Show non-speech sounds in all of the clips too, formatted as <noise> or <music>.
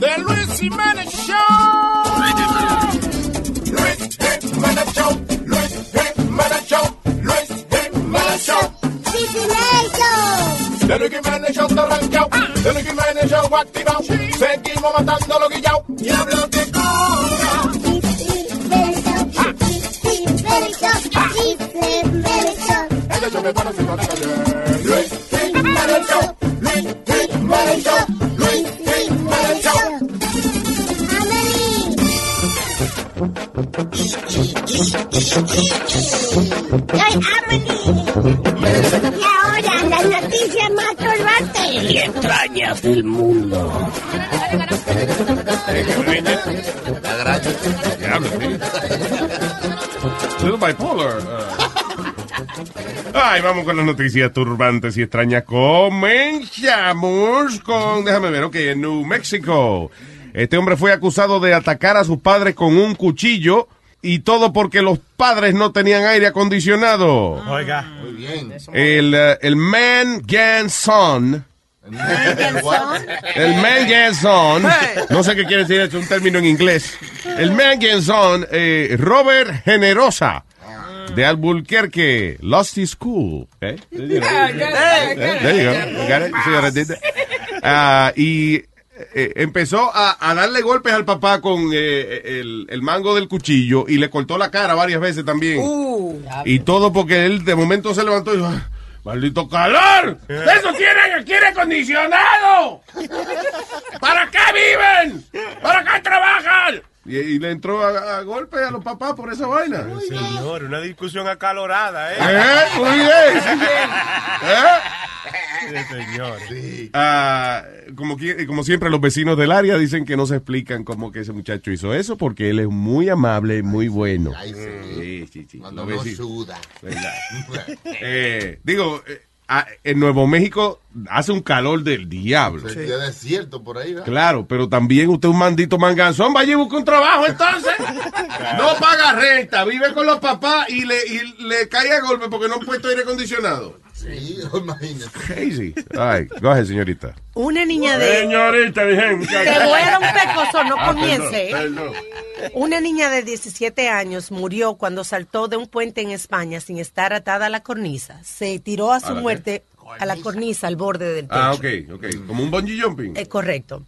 The Luis Jiménez Show. Luis Jiménez Show. Luis Jiménez Show. Luis Jiménez Show. The Luis Jiménez Show está arrancado. The Luis Jiménez Show activado. Seguimos matando los guillados. Diablo de cobra. El hecho me parece una regaña. Luis Y ahora las noticias más turbantes. y extrañas del mundo. Little bipolar. Ay, vamos con las noticias turbantes y extrañas. Comenzamos con, déjame ver, ok, en New Mexico. Este hombre fue acusado de atacar a sus padres con un cuchillo y todo porque los padres no tenían aire acondicionado. Oiga. Muy bien. El, eh, el man Gan Son. El man Gan Son. No sé qué quiere decir, es un término en inglés. El man Gan Son, eh, Robert Generosa. De Albuquerque, lost his cool. ¿Eh? There you go. You got it? Ah, y eh, empezó a, a darle golpes al papá con eh, el, el mango del cuchillo y le cortó la cara varias veces también. Y todo porque él de momento se levantó y dijo, "Ah, ¡maldito calor! ¡Eso tiene aquí aire acondicionado! ¿Para qué viven? ¿Para qué trabajan? Y, y le entró a, a golpe a los papás por esa vaina. Señor, una discusión acalorada, ¿eh? ¿Eh? Muy bien. ¿Eh? Sí. Ah, como, siempre, los vecinos del área dicen que no se explican cómo que ese muchacho hizo eso porque él es muy amable, muy bueno. Ay, sí. Sí, sí. Cuando no suda. <laughs> Eh, digo, eh, ah, en Nuevo México hace un calor del diablo. Queda desierto por ahí, ¿verdad? Claro, pero también usted es un maldito manganzón, vaya y busca un trabajo entonces. No paga renta, vive con los papás y le, y le cae a golpe porque no han puesto aire acondicionado. Sí, <laughs> imagínate. Crazy. Ay, go ahead, señorita. Una niña de... Señorita, dije. Te voy a dar un pecoso, no Ah, comience. ¿eh? perdón, perdón. Una niña de 17 años murió cuando saltó de un puente en España sin estar atada a la cornisa. Se tiró a su ¿A la qué? muerte a la cornisa, al borde del techo. Ah, ok, ok. Como un bungee jumping. Eh, correcto.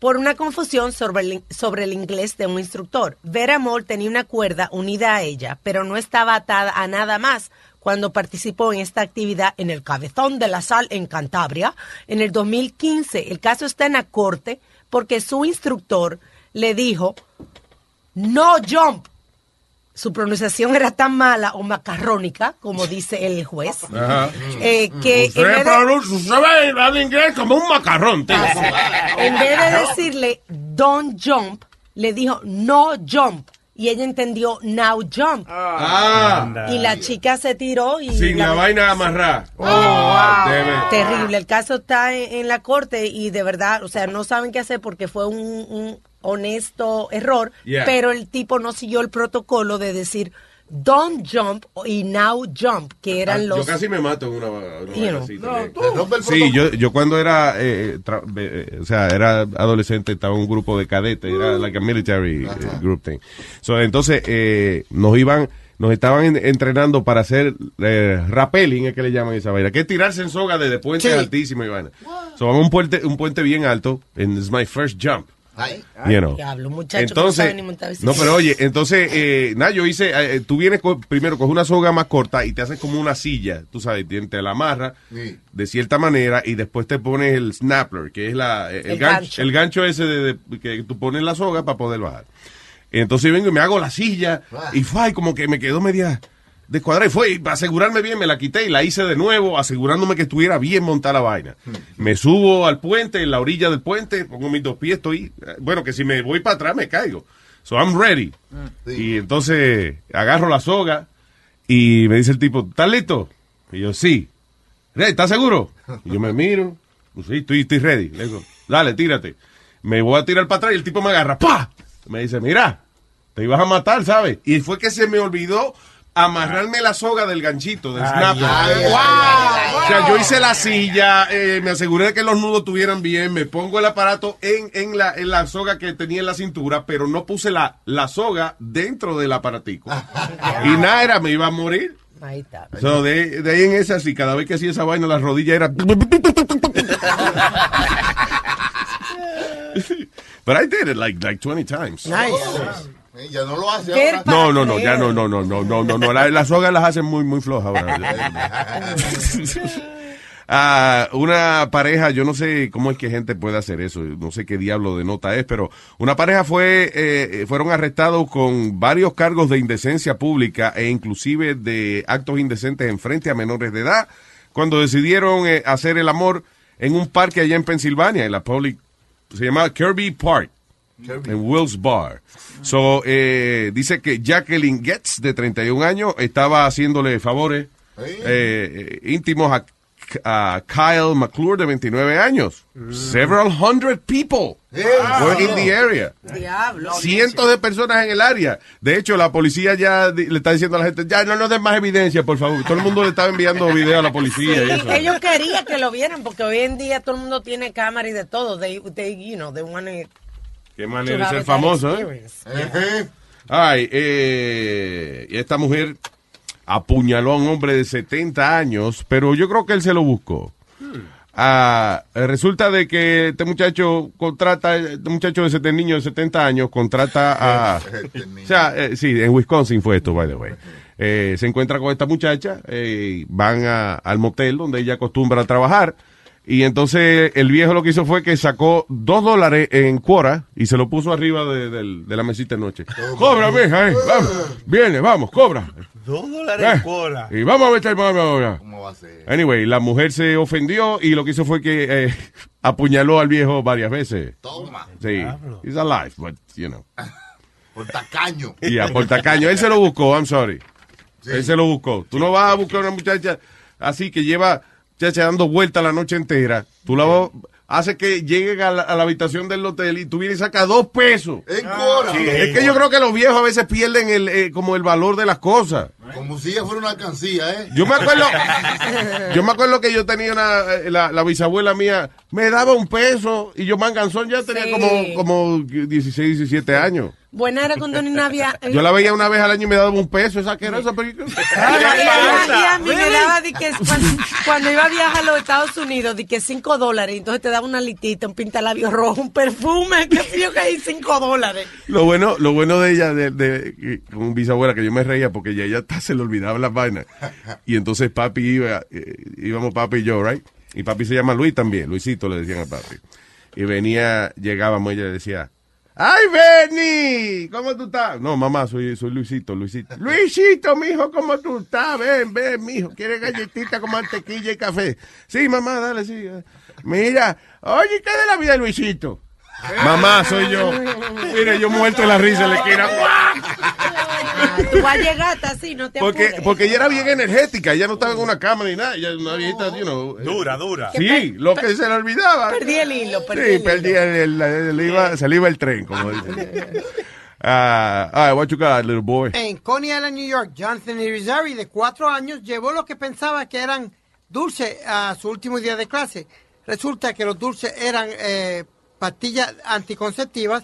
Por una confusión sobre el, sobre el inglés de un instructor. Vera Moore tenía una cuerda unida a ella, pero no estaba atada a nada más cuando participó en esta actividad en el Cabezón de la Sal en Cantabria en el 2015. El caso está en la corte porque su instructor le dijo, no jump. Su pronunciación era tan mala o macarrónica, como dice el juez, <laughs> eh, que en vez de- inglés como un macarrón. <laughs> en vez de decirle don't jump, le dijo no jump. Y ella entendió now jump. Ah, Y la chica se tiró y... sin la vaina amarrada. Oh, Ah, wow. it. Terrible. El caso está en, en la corte y de verdad, o sea, no saben qué hacer porque fue un, un honesto error, Yeah. pero el tipo no siguió el protocolo de decir don't jump y now jump, que eran Ah, los... Yo casi me mato en una, una You know. así el Sí, yo, yo cuando era, eh, tra- eh, o sea, era adolescente, estaba en un grupo de cadetes, era like a military eh, group thing. So, entonces, eh, nos iban, nos estaban en- entrenando para hacer eh, rappelling, es que le llaman esa vaina, que es tirarse en soga desde puentes Sí. altísimos y vaina. So, vamos a un puente, un puente bien alto, and it's my first jump. Ay, You know. Diablo, muchacho, que no Entonces, sabe ni montar no, bicicleta. pero oye, entonces, eh, nada, yo hice, eh, tú vienes, primero coges una soga más corta y te haces como una silla, tú sabes, te, te la amarras Sí. de cierta manera y después te pones el snapper, que es la, el, El gancho, gancho. el gancho ese de, de- que tú pones la soga para poder bajar. Entonces vengo y me hago la silla Ah. y fue, como que me quedó media descuadrada y fue, para asegurarme bien me la quité y la hice de nuevo, asegurándome que estuviera bien montada la vaina. Me subo al puente, en la orilla del puente, pongo mis dos pies, estoy, eh, bueno, que si me voy para atrás me caigo. So I'm ready. Sí. Y entonces agarro la soga y me dice el tipo, ¿estás listo? Y yo, sí. "Rey, ¿Estás seguro? Y yo me miro, pues sí, estoy, estoy ready. Le digo, dale, tírate. Me voy a tirar para atrás y el tipo me agarra, ¡pa! Me dice, mira, te ibas a matar, ¿sabes? Y fue que se me olvidó amarrarme la soga del ganchito, del Ay, snapper. ay, ay, O sea, yo hice la silla, eh, me aseguré de que los nudos estuvieran bien, me pongo el aparato en, en, la, en la soga que tenía en la cintura, pero no puse la, la soga dentro del aparatico. <laughs> y nada, era, me iba a morir. Ahí está. So, de, de ahí en esa, sí, cada vez que hacía esa vaina, la rodilla era... <laughs> <laughs> But I did it like, like 20 times. Nice. Eh, Ya no lo hace ¿Qué ahora. No, no, no, ya no, no, no, no, no, no, no. La- Las sogas las hacen muy, muy flojas ahora. <laughs> Ah, una pareja, yo no sé cómo es que gente puede hacer eso, no sé qué diablo de nota es, pero una pareja fue, eh, fueron arrestados con varios cargos de indecencia pública e inclusive de actos indecentes en frente a menores de edad cuando decidieron eh, hacer el amor en un parque allá en Pensilvania, en la public, se llama Kirby Park en Will's Bar. So, eh, dice que Jacqueline Getz, de 31 años, estaba haciéndole favores eh, eh, íntimos a, a Kyle McClure, de 29 años. Several hundred people were in the area. Diablo. Cientos de personas en el área. De hecho, la policía ya le está diciendo a la gente, ya no nos den más evidencia, por favor. Todo el mundo le estaba enviando video a la policía y eso. Sí, ellos querían que lo vieran porque hoy en día todo el mundo tiene cámara y de todo. They, they, you know, they want to Qué manera de ser famoso, ¿eh? Ejé. Ay, eh, y esta mujer apuñaló a un hombre de 70 años, pero yo creo que él se lo buscó. Ah, eh, resulta de que este muchacho contrata, este muchacho de 70 niño de 70 años contrata a... Este. O sea, eh, sí, en Wisconsin fue esto, by the way. Eh, se encuentra con esta muchacha, eh, van a- al motel donde ella acostumbra a trabajar. Y entonces el viejo lo que hizo fue que sacó dos dólares en cuora y se lo puso arriba de, del- de la mesita de noche. Cobra, mija, eh, vamos. Viene, vamos, cobra. Dos dólares Eh, en cola. y vamos a meter mano ahora. ¿Cómo va a ser? Anyway, la mujer se ofendió y lo que hizo fue que eh, <laughs> apuñaló al viejo varias veces. Toma. Sí, he's alive, but, you know. <laughs> Por tacaño. <laughs> Y a por tacaño. Él se lo buscó, I'm sorry. Él se lo buscó. Tú no vas a buscar una muchacha así que lleva muchacha dando vuelta la noche entera. Tú la vas- hace que llegue a la, a la habitación del hotel y tú vienes y sacas dos pesos. En. Es que yo creo que los viejos a veces pierden el, eh, como el valor de las cosas. Como si ella fuera una alcancía, ¿eh? Yo me acuerdo, yo me acuerdo que yo tenía una, eh, la, la bisabuela mía, me daba un peso y yo manganzón ya tenía Sí. como, como 16, 17 años. Buena era cuando Nina había... Yo la veía una vez al año y me daba un peso, esa que era esa película. <laughs> Me daba de que cuando, cuando iba a viajar a los Estados Unidos, de que 5 dólares, entonces te daba una litita, un pintalabio rojo, un perfume, que sé yo que hay 5 dólares. Lo bueno, lo bueno de ella, de, de, que- con bisabuela, que yo me reía porque ella, ella se le olvidaba las vainas. Y entonces papi iba, eh, íbamos papi y yo, right? Y papi se llama Luis también, Luisito le decían a papi. Y venía, llegábamos y ella le decía, ¡Ay, Benny! ¿Cómo tú estás? No, mamá, soy, soy Luisito, Luisito. Luisito, mijo, ¿cómo tú estás? Ven, ven, mijo. ¿Quieres galletita con mantequilla y café? Sí, mamá, dale, sí. Mira, oye, ¿qué de la vida de Luisito? Mamá, soy yo. Mira, yo muerto la risa la esquina. <laughs> Ah, tú vas a llegar hasta así, no te Porque, apures. porque ella era bien energética, ella no estaba en una cámara ni nada, ella era una viejita, you know, eh, Dura, dura. Sí, lo que se le olvidaba. Perdí el hilo, perdí Sí, el hilo. perdí el, el- el- le iba- se le iba el tren, como dicen. <laughs> Ah, all right, what you got, little boy? En Coney Island, New York, Jonathan Irizarry, de cuatro años, llevó lo que pensaba que eran dulces a su último día de clase. Resulta que los dulces eran eh, pastillas anticonceptivas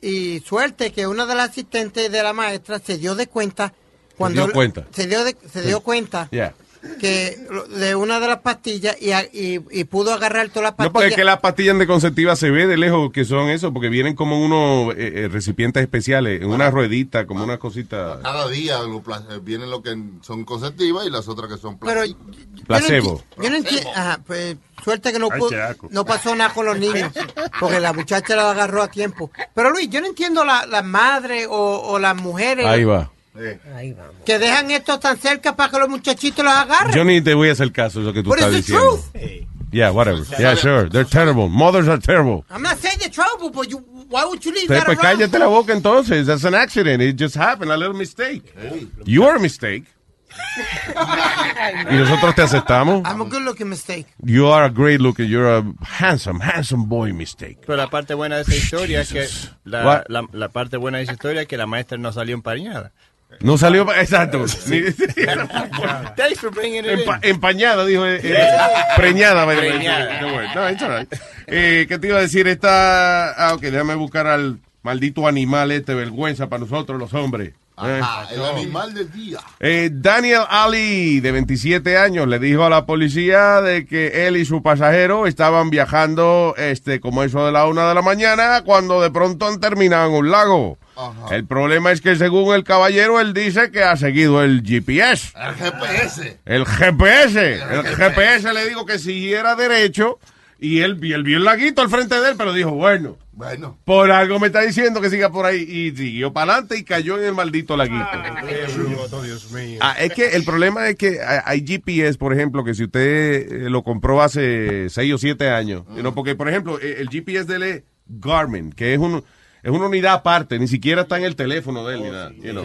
y suerte que una de las asistentes de la maestra se dio de cuenta cuando dio cuenta. se dio de- se dio cuenta Yeah. Que lo- de una de las pastillas y, a- y, y pudo agarrar todas las No, pastillas. porque es que las pastillas anticonceptivas se ve de lejos que son eso, porque vienen como unos eh, eh, recipientes especiales, en una ruedita, como una cosita. Cada día lo pla- eh, vienen lo que son conceptivas y las otras que son Pero placebo. yo no Placebo. Yo no entiendo. Ajá, pues suerte que no, pudo- no pasó nada con los niños, <laughs> porque la muchacha la agarró a tiempo. Pero Luis, yo no entiendo las la madres o, o las mujeres Ahí va. Eh, Ahí vamos. que dejan esto tan cerca para que los muchachitos los agarren. Yo ni te voy a hacer caso de lo que tú But estás it's the diciendo. truth. Yeah, whatever. Yeah, sure. They're terrible. Mothers are terrible. I'm not saying the trouble, but you, why would you leave Pues that around? cállate la boca entonces. That's an accident. It just happened. A little mistake. You're a mistake. y nosotros te aceptamos. I'm a good looking mistake. You are a great looker. You're a handsome, handsome boy mistake. Pero la parte buena de esa historia es que la, la, la parte buena de esa historia es que la maestra no salió empañada. No salió, pa- exacto. <laughs> Ni- Thanks for bringing it Empa- in. empañada, dijo. eh, eh, <laughs> preñada. Preñada. No, it's all right. Eh, ¿Qué te iba a decir? Esta. Ah, ok, déjame buscar al maldito animal este, vergüenza para nosotros los hombres. Eh. Ajá, el animal del día. Eh, Daniel Ali, de 27 años, le dijo a la policía de que él y su pasajero estaban viajando, este, como eso de la una de la mañana, cuando de pronto han terminado en un lago. Ajá. El problema es que según el caballero, él dice que ha seguido el GPS. El GPS. El GPS. El GPS le digo que siguiera derecho y él, vio el laguito al frente de él, pero dijo, bueno, Bueno, por algo me está diciendo que siga por ahí. Y siguió para adelante y cayó en el maldito laguito. Ah, es que el problema es que hay GPS, por ejemplo, que si usted eh, lo compró hace 6 o 7 años, know, porque, por ejemplo, eh, el GPS de él es Garmin, que es, un, es una unidad aparte, ni siquiera está en el teléfono de él ni nada. you know.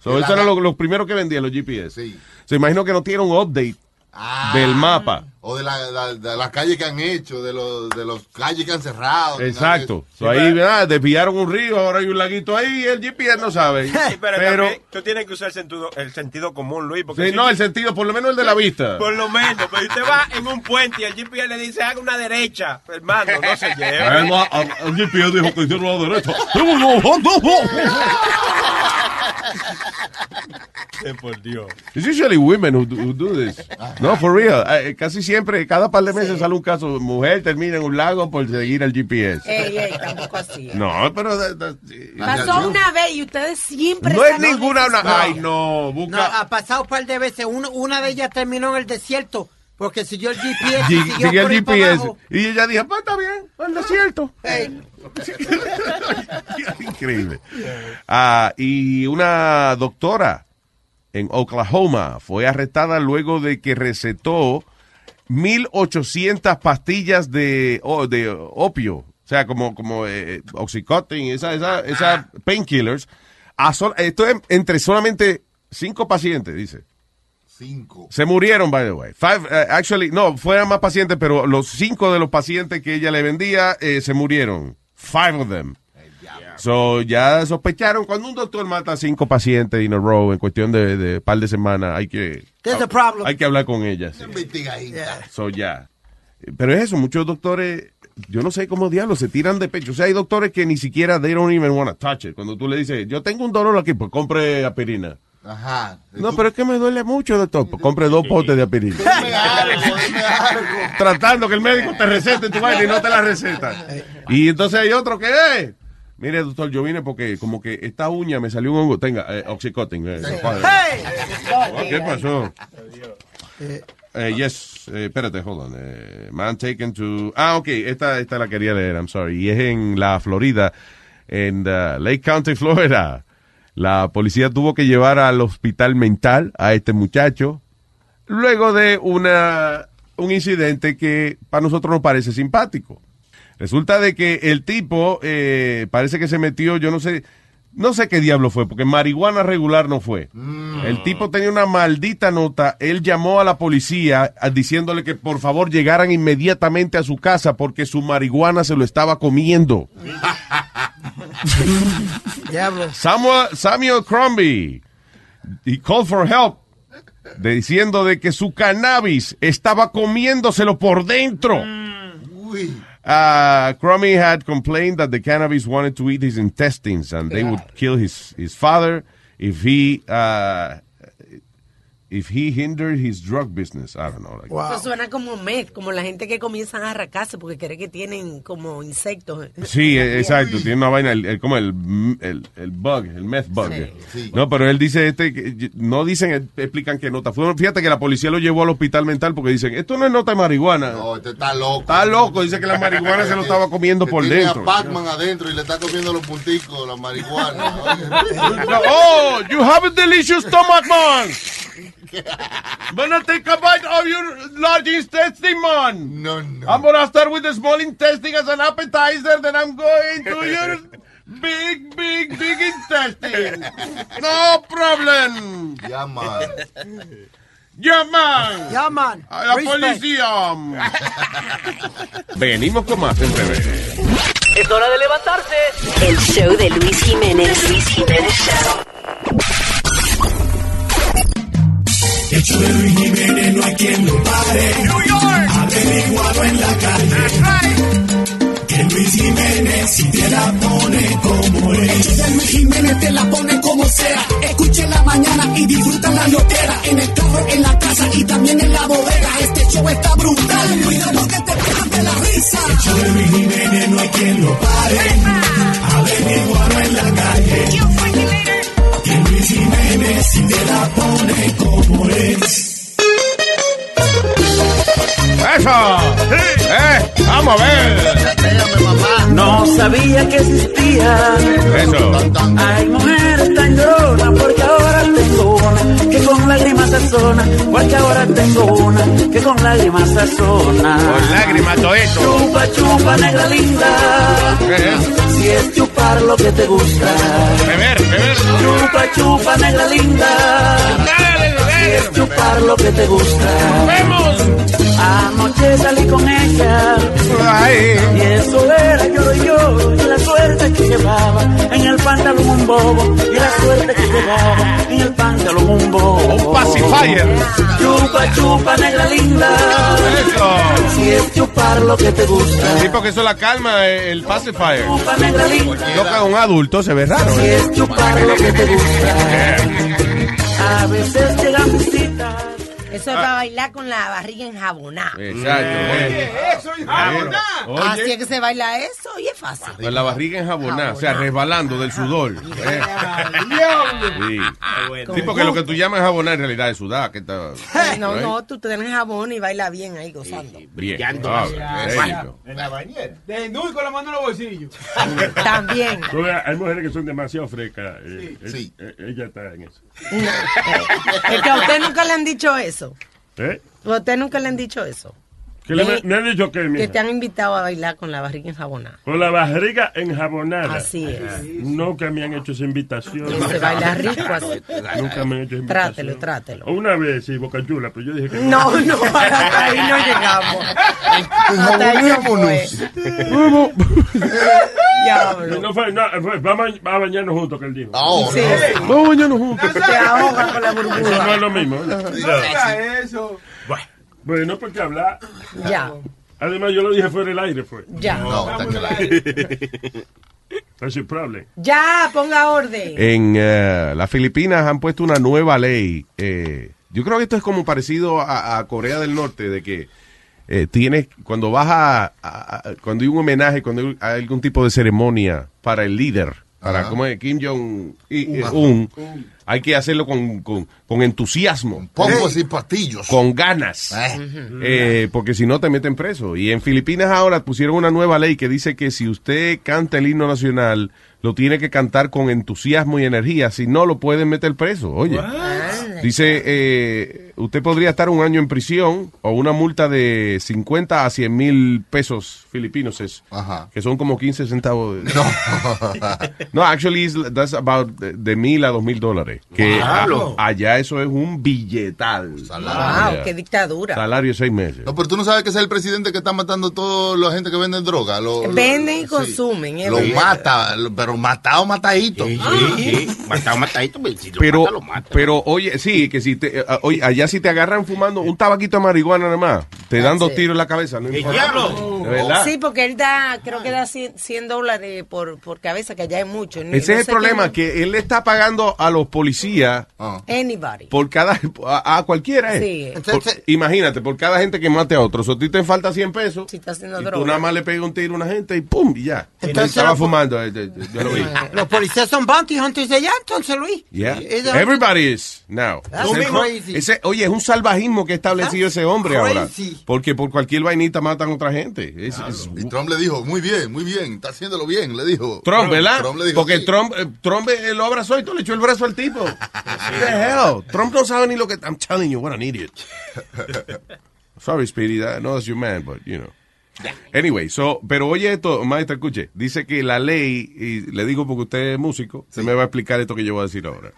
So, eso era lo, lo primero que vendían los GPS. Sí. Se imagino que no tiene un update Ah. del mapa. O de la, la- de las calles que han hecho, de los, de los calles que han cerrado. Exacto. So, ahí ¿verdad? desviaron un río, ahora hay un laguito ahí y el GPS no sabe. <laughs> Sí, pero, pero también tú tienes que usar el sentido, el sentido común, Luis. Porque sí, si no, el sentido, por lo menos el de la vista. Por lo menos, pero usted va en un puente y el GPS le dice haga una derecha, hermano, no se <laughs> lleva. El, el GPS dijo que hicieron la derecha. Eh, <laughs> por Dios. It's usually women who do, who do this. No, for real. Eh, casi siempre, cada par de meses sale un caso. Mujer termina en un lago por seguir el GPS. Ey, ey, tampoco así. No, pero... that- that- Pasó una vez y ustedes siempre... no es ninguna... Una, No. ay, no. No, Busca... ha pasado un par de veces. Uno- una de ellas terminó en el desierto porque siguió el GPS. y Sig- siguió Sigue por el ahí para GPS. abajo. Y ella dijo, pues está bien, al desierto. Ey, <laughs> Increíble. Ah, y una doctora en Oklahoma fue arrestada luego de que recetó 1.800 pastillas de, oh, de opio. O sea, como, como eh, Oxycontin, esa, esa, esas painkillers. Esto es entre solamente cinco pacientes, dice. Cinco. Se murieron, by the way. Five, eh, actually, no, fueron más pacientes, pero los cinco de los pacientes que ella le vendía eh, se murieron. Five of them. So, ya sospecharon, cuando un doctor mata a cinco pacientes in a row en cuestión de, de par de semanas, hay que, There's a problem. hay que hablar con ella. sí. Investigadita. So, ya. Pero es eso, muchos doctores, yo no sé cómo diablos se tiran de pecho. O sea, hay doctores que ni siquiera they don't even want to touch it. Cuando tú le dices, yo tengo un dolor aquí, pues compre aspirina. Ajá. No, pero es que me duele mucho, doctor. Pues compre dos potes de aspirina. Dime algo, dime algo. Tratando que el médico te recete tu vaina y no te la receta. Y entonces hay otro que es. Mire, doctor, yo vine porque como que esta uña me salió un hongo. Tenga, eh, eh. Hey. Oh, ¿Qué pasó? Eh, yes, eh, espérate, hold on. Eh, man taken to... Ah, ok, esta, esta la quería leer, I'm sorry. Y es en la Florida, en uh, Lake County, Florida. La policía tuvo que llevar al hospital mental a este muchacho luego de una, un incidente que para nosotros nos parece simpático. Resulta de que el tipo eh, parece que se metió, yo no sé, no sé qué diablo fue, porque marihuana regular no fue. El tipo tenía una maldita nota, él llamó a la policía diciéndole que por favor llegaran inmediatamente a su casa porque su marihuana se lo estaba comiendo. <laughs> Diablo. Samuel, Samuel Crombie, he called for help, diciendo de que su cannabis estaba comiéndoselo por dentro. Uy. Uh, Crummy had complained that the cannabis wanted to eat his intestines and they would kill his, his father if he uh, if he hindered his drug business. I don't know. like- Wow. Eso suena como meth, como la gente que comienzan a arracarse porque cree que tienen como insectos. Sí, eh, exacto. Tiene una vaina, el, el- como el, el, el bug, el meth bug. Sí. No, pero él dice este, que- no dicen, eh, explican qué nota. Fue, fíjate que la policía lo llevó al hospital mental porque dicen, esto no es nota de marihuana. No, este está loco. Está loco, dice que la marihuana se lo estaba comiendo Que por tiene dentro. a Pac-Man adentro y le está comiendo los punticos, la marihuana. <laughs> No, oh, you have a delicious stomach, man. Wanna take a bite of your large intestine, man? No, no. I'm gonna start with the small intestine as an appetizer, then I'm going to your <laughs> big, big, big intestine. No problem. Ya, man. Yeah, man. Yeah, man. A la Respect. policía. <laughs> Venimos con más en breve. Es hora de levantarse. El show de Luis Jiménez. Luis Jiménez Show. Show de Luis Jiménez no hay quien lo pare. New York. Averiguado en la calle. Que Luis Jiménez si te la pone como es. El show de Luis Jiménez te la pone como sea. Escuche la mañana y disfruta la loquera. En el carro, en la casa y también en la bodega. Este show está brutal. Cuidado que te pegas de la risa. El show de Luis Jiménez no hay quien lo pare. Averiguado en la calle. Que Luis Jiménez si te la pone como es. ¡Eso! ¡Eh! ¡Vamos a ver! No sabía que existía. Eso. Hay mujeres tan lloronas porque ahora tengo una que con lágrimas sazona. Porque ahora tengo una que con lágrimas sazona. Con lágrimas todo esto. Chupa, chupa, negra linda. ¿Qué es? Si es chupar lo que te gusta. Beber, beber. Chupa, chupa, negra linda. Dale, Si es chupar lo que te gusta. ¡Vemos! Anoche salí con ella. Ay. Y eso era yo y yo, y la suerte que llevaba en el pantalón un bobo, y la suerte que llevaba en el pantalón un bobo. Un pacifier. Chupa, chupa, negra linda, Eso. si es chupar lo que te gusta. Sí, porque eso la calma, eh, el pacifier. Chupa, negra linda, Lo que un adulto se ve raro. si ¿eh? es chupar lo que te gusta. A veces llegan visitas. Eso es para bailar con la barriga enjabonada. Exacto. Eso es Así es que se baila eso y es fácil. con la barriga enjabonada, o sea, resbalando del sudor. eh. Sí. bueno. Sí, porque lo que tú llamas jabonar en realidad es sudar. Que está, No, ¿eh? no, tú tienes jabón y baila bien ahí gozando. Bien. Ah. En la bañera. Desnudo y con la mano en los bolsillos. <laughs> También. Hay mujeres que son demasiado frescas. eh, eh, Sí. ella está en eso. <laughs> Es que a usted nunca le han dicho eso. ¿Eh? A usted nunca le han dicho eso. Que le, Eh, me han dicho que, Que mija, te han invitado a bailar con la barriga enjabonada. con la barriga enjabonada. Así es. Nunca me han hecho esa invitación. Se baila rico así. Nunca me han hecho esa invitación. Trátelo, trátelo. Una vez, sí, Boca Chula, pero yo dije que No, no, hasta ahí no llegamos. Hasta ahí no fue. Diablo. No fue, no, fue, vamos, a, vamos a bañarnos juntos, que él dijo. No, Sí, no. sí. Vamos a bañarnos juntos. Te ahoga con la Eso no burbuja. es lo mismo. ¿eh? Diga eso. Bueno, porque hablar. Ya, Además, yo lo dije fuera del aire, fue. ya. No, está claro. <laughs> That's your problem. Ya, ponga orden. En eh, las Filipinas han puesto una nueva ley. eh, yo creo que esto es como parecido a, a Corea del Norte, de que eh, tienes, cuando vas a, a- a- cuando hay un homenaje, cuando hay algún tipo de ceremonia para el líder, para Ajá. como es, Kim Jong-un, un, hay que hacerlo con, con, con entusiasmo, y pastillos. con ganas. Eh. Eh, porque si no te meten preso. Y en Filipinas ahora pusieron una nueva ley que dice que si usted canta el himno nacional, lo tiene que cantar con entusiasmo y energía. Si no, lo pueden meter preso. Oye. Dice, eh, usted podría estar un año en prisión o una multa de 50 a 100 mil pesos filipinos, es, Ajá. que son como 15 centavos. de- No. <laughs> no, actually, is- that's about de, de mil a dos mil dólares. Que a- allá eso es un billetal. Wow, qué dictadura. Salario de seis meses. No, pero tú no sabes que es el presidente que está matando a toda la gente que vende droga. Lo- lo- Venden y sí. consumen. es Lo mata, lo- pero matado, matadito. Sí, sí, sí. Matado, matadito, pero si lo Pero, mata, lo mata. pero oye, sí, que si te, eh, oye, allá si te agarran fumando un tabaquito de marihuana nada más, te dan dos tiros en la cabeza, no ¡El importa. diablo! De verdad. Sí, porque él da, creo que da 100, 100 dólares por, por cabeza, que allá hay mucho. Ni- Ese no es el problema, quién- que él le está pagando a los policías Ah. Anybody. por cada, a, a cualquiera, ¿eh? Sí. Por- Entonces- imagínate, por cada gente que mate a otro, si a ti te falta 100 pesos, Si está haciendo y tú droga. nada más le pegas un tiro a una gente y pum, y ya. Entonces, estaba la- fumando, eh, eh, yo lo vi. <laughs> Los policías son bounty hunters de allá, entonces, Luis. Yeah. Es Everybody is now. Ese- crazy. ese- oye, es un salvajismo que ha establecido ese hombre ahora. crazy. Porque por cualquier vainita matan a otra gente. Es- es- Y Trump le dijo, muy bien, muy bien, está haciéndolo bien, le dijo. Trump, ¿verdad? Trump le dijo, Porque sí. Trump, eh, Trump lo abrazó y todo le echó el brazo al tipo. <laughs> The hell? Trump no sabe ni lo que... I'm telling you, what an idiot. <laughs> Sorry, Speedy, that, no that's your man, but, you know. Anyway, so, pero oye esto, maestra, escuche. Dice que la ley, y le digo porque usted es músico, se me va a explicar esto que yo voy a decir ahora.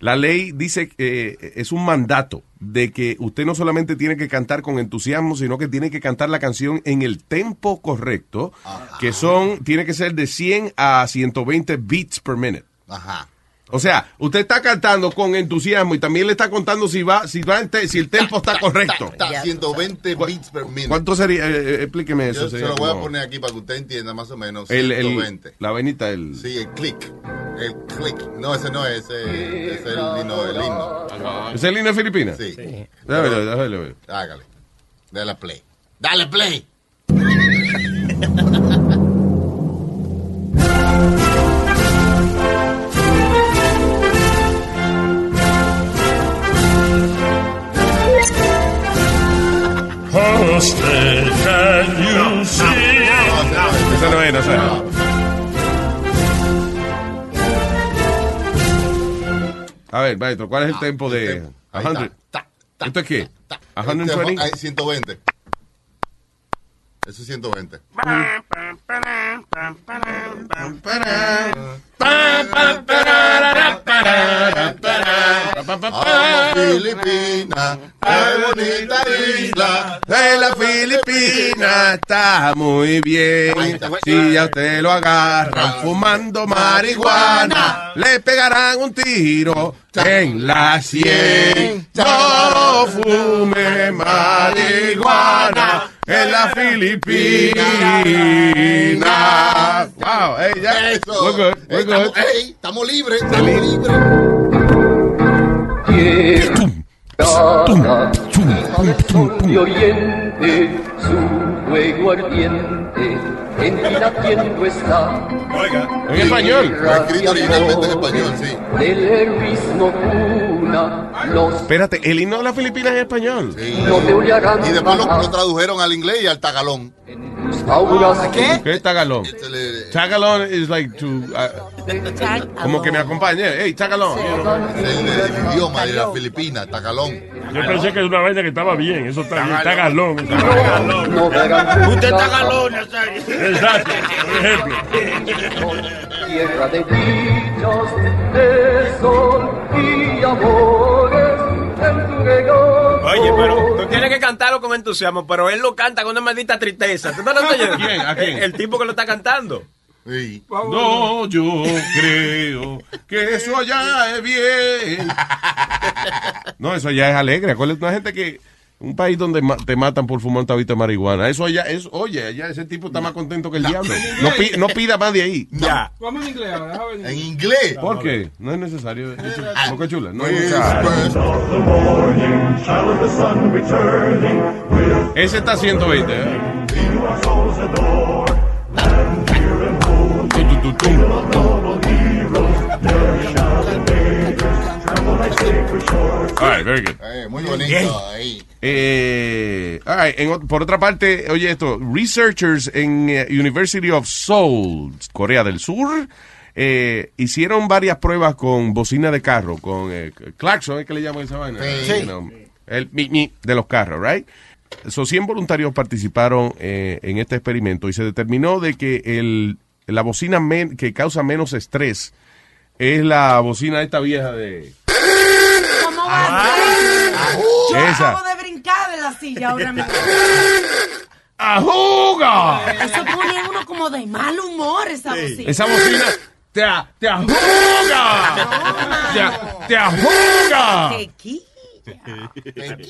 La ley dice que eh, es un mandato de que usted no solamente tiene que cantar con entusiasmo, sino que tiene que cantar la canción en el tempo correcto, que son, tiene que ser de 100 a 120 beats per minute. Ajá. O sea, usted está cantando con entusiasmo y también le está contando si va, si va, en te- si el tempo está correcto. <laughs> Está 120 beats per minute. ¿Cuánto sería? Eh, eh, explíqueme eso. Yo se lo voy a poner aquí para que usted entienda más o menos. el, el- 120. la venita, el. Sí, el click. El click. No, ese no es. Ese es el himno. El himno. ¿Es el himno de Filipinas? Sí. Déjame ver, déjame ver. Hágale. Dale play. Dale play. <laughs> Hosted, can you see? Esa no es, no sé. A ver, maestro, ¿cuál es el tempo de Ahí 100? ¿Esto es qué? Este, 120? ahí, 120. Eso es 120. Filipinas, qué bonita isla. De la Filipina está muy bien. Si ya usted lo agarran fumando marihuana, le pegarán un tiro en la sien. No fume marihuana en la Filipina. Wow, hey, ya. Eso. We're good, we're good. Estamos, ey, estamos libres, estamos libres. De oriente, su fuego ardiente, entinatiendo está. En español. Escrito originalmente en español, sí. Del heroísmo cuna, los Espérate, el himno de las Filipinas en español. no te Y después lo, lo tradujeron al inglés y al tagalón. Auras ¿Qué? ¿Qué es tagalón? Tagalón is like to, uh, como que me acompañe. Hey, tagalón. you know. el- el idioma de la Filipina, tagalón. Yo pensé que era una vaina que estaba bien. Eso está bien. Está galón. no verán Usted está nunca galón, Nazario. Exacto. Por ejemplo. tierra de dichas, de sol y amores. Oye, pero tú tienes que cantarlo con entusiasmo, pero él lo canta con una maldita tristeza. ¿Tú estás oyendo? ¿Quién? ¿A quién? El, el tipo que lo está cantando. Sí. No, yo creo que eso allá es bien. No, eso allá es alegre. Acuérdate, una gente que. Un país donde ma- te matan por fumar un tabito de marihuana. Eso allá es. Oye, allá ese tipo está más contento que el diablo. No, pi- no pida más de ahí. Ya. Vamos en inglés ahora. En inglés. ¿Por qué? No es necesario. Boca chula. No es necesario. Ese está 120. ¿eh? All right, very good. eh, muy bonito ahí. Eh, all right, en por otra parte, oye esto, researchers en eh, University of Seoul, Corea del Sur, eh, hicieron varias pruebas con bocina de carro, con eh, claxon, ¿es que le llaman esa vaina? Sí. You know, el mi, mi de los carros, right? So, 100 voluntarios participaron eh, en este experimento y se determinó de que el, la bocina men- que causa menos estrés es la bocina esta vieja de... ¿Cómo va a ser? Yo Esa. acabo de brincar de la silla ahora mismo. ¡Ajuga! Eso pone a uno como de mal humor esa bocina. Esa bocina te, a- te ajuga. Te, a- te ajuga. Quilla.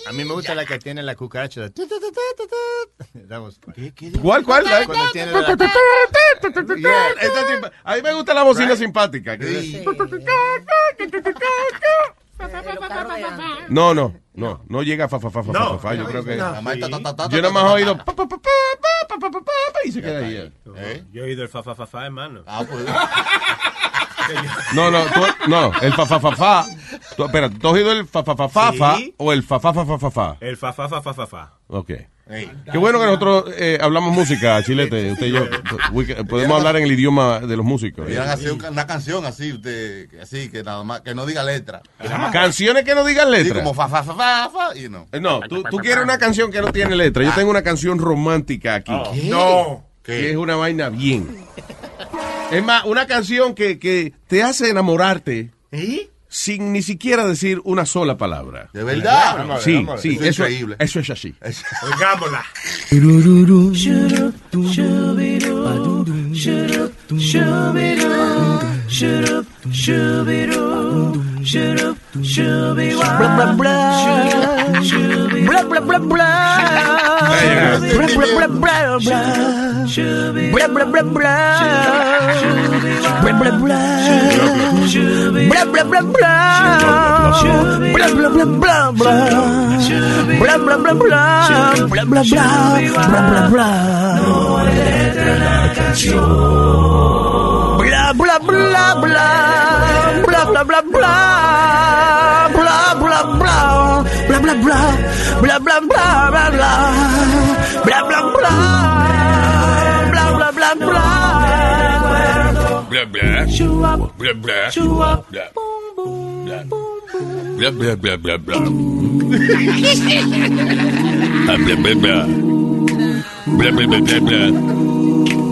A mí me gusta la que tiene la cucaracha. Vamos. ¿Qué, qué ¿Cuál, cuál? La- Cuando tiene la... Yeah, esa simpa- a mí me gusta la bocina simpática. que- no, no, no, no llega fa fa fa fa fa, fa. Yo creo que yo nada más he oído pa, pa, pa, y se queda ahí. Yo he oído el fa fa fa fa, hermano. Ah, pues. No, no, tú, no, el fa fa fa fa. Tú, espera, ¿tú has oído el fa fa fa fa, fa o el fa fa fa fa fa? El fa fa fa fa fa. Okay. Qué bueno que nosotros eh, hablamos música, Chilete. Usted y yo we can- podemos hablar en el idioma de los músicos. Hacer una canción así, usted, así, que nada más, que no diga letra. Canciones que no digan letra. como fa, fa, fa, fa, fa, y no. Eh, No, tú, tú quieres una canción que no tiene letra. Yo tengo una canción romántica aquí. No. Que es una vaina bien. Es más, una canción que, que te hace enamorarte sin ni siquiera decir una sola palabra. ¿De verdad? Sí, sí, Eso es eso, increíble. eso es así. Oigámosla. Blah blah blah blah blah. Blah blah blah blah. Blah blah blah blah. Blah blah blah blah. Blah blah blah blah. Blah blah blah blah. Blah blah blah. bla bla bla bla Blah, blah, blah. Shoo-be- Blah, blah, blah, blah. Blah, blah, blah, blah, blah. Blah, blah, blah, blah. Blah, blah, blah. Blah, blah, blah, blah. Blah, blah, blah, blah, blah. Blah, blah, blah, blah. Blah, blah, blah. Blah, blah, blah.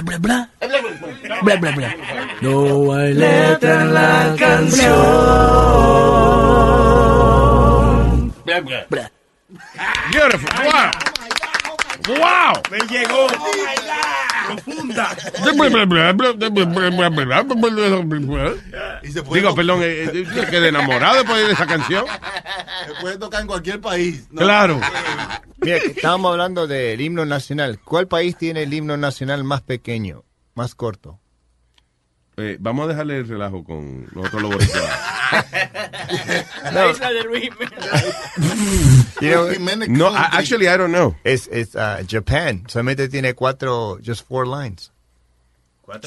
bla bla bla bla bla bla no hay letra en la canción Blah, blah. bla Beautiful. Wow. Wow. Me llegó. Profunda. Y se puede, Digo, perdón, eh, eh, quedé enamorado después de esa canción. se puede tocar en cualquier país. ¿no? Claro. Mira, estábamos hablando del himno nacional. ¿Cuál país tiene el himno nacional más pequeño, más corto? Eh, vamos a dejarle el relajo con nosotros los boricuas. <laughs> No. <laughs> You know, No. I- actually, I don't know. es es uh, Japan. Solamente tiene cuatro, just four lines.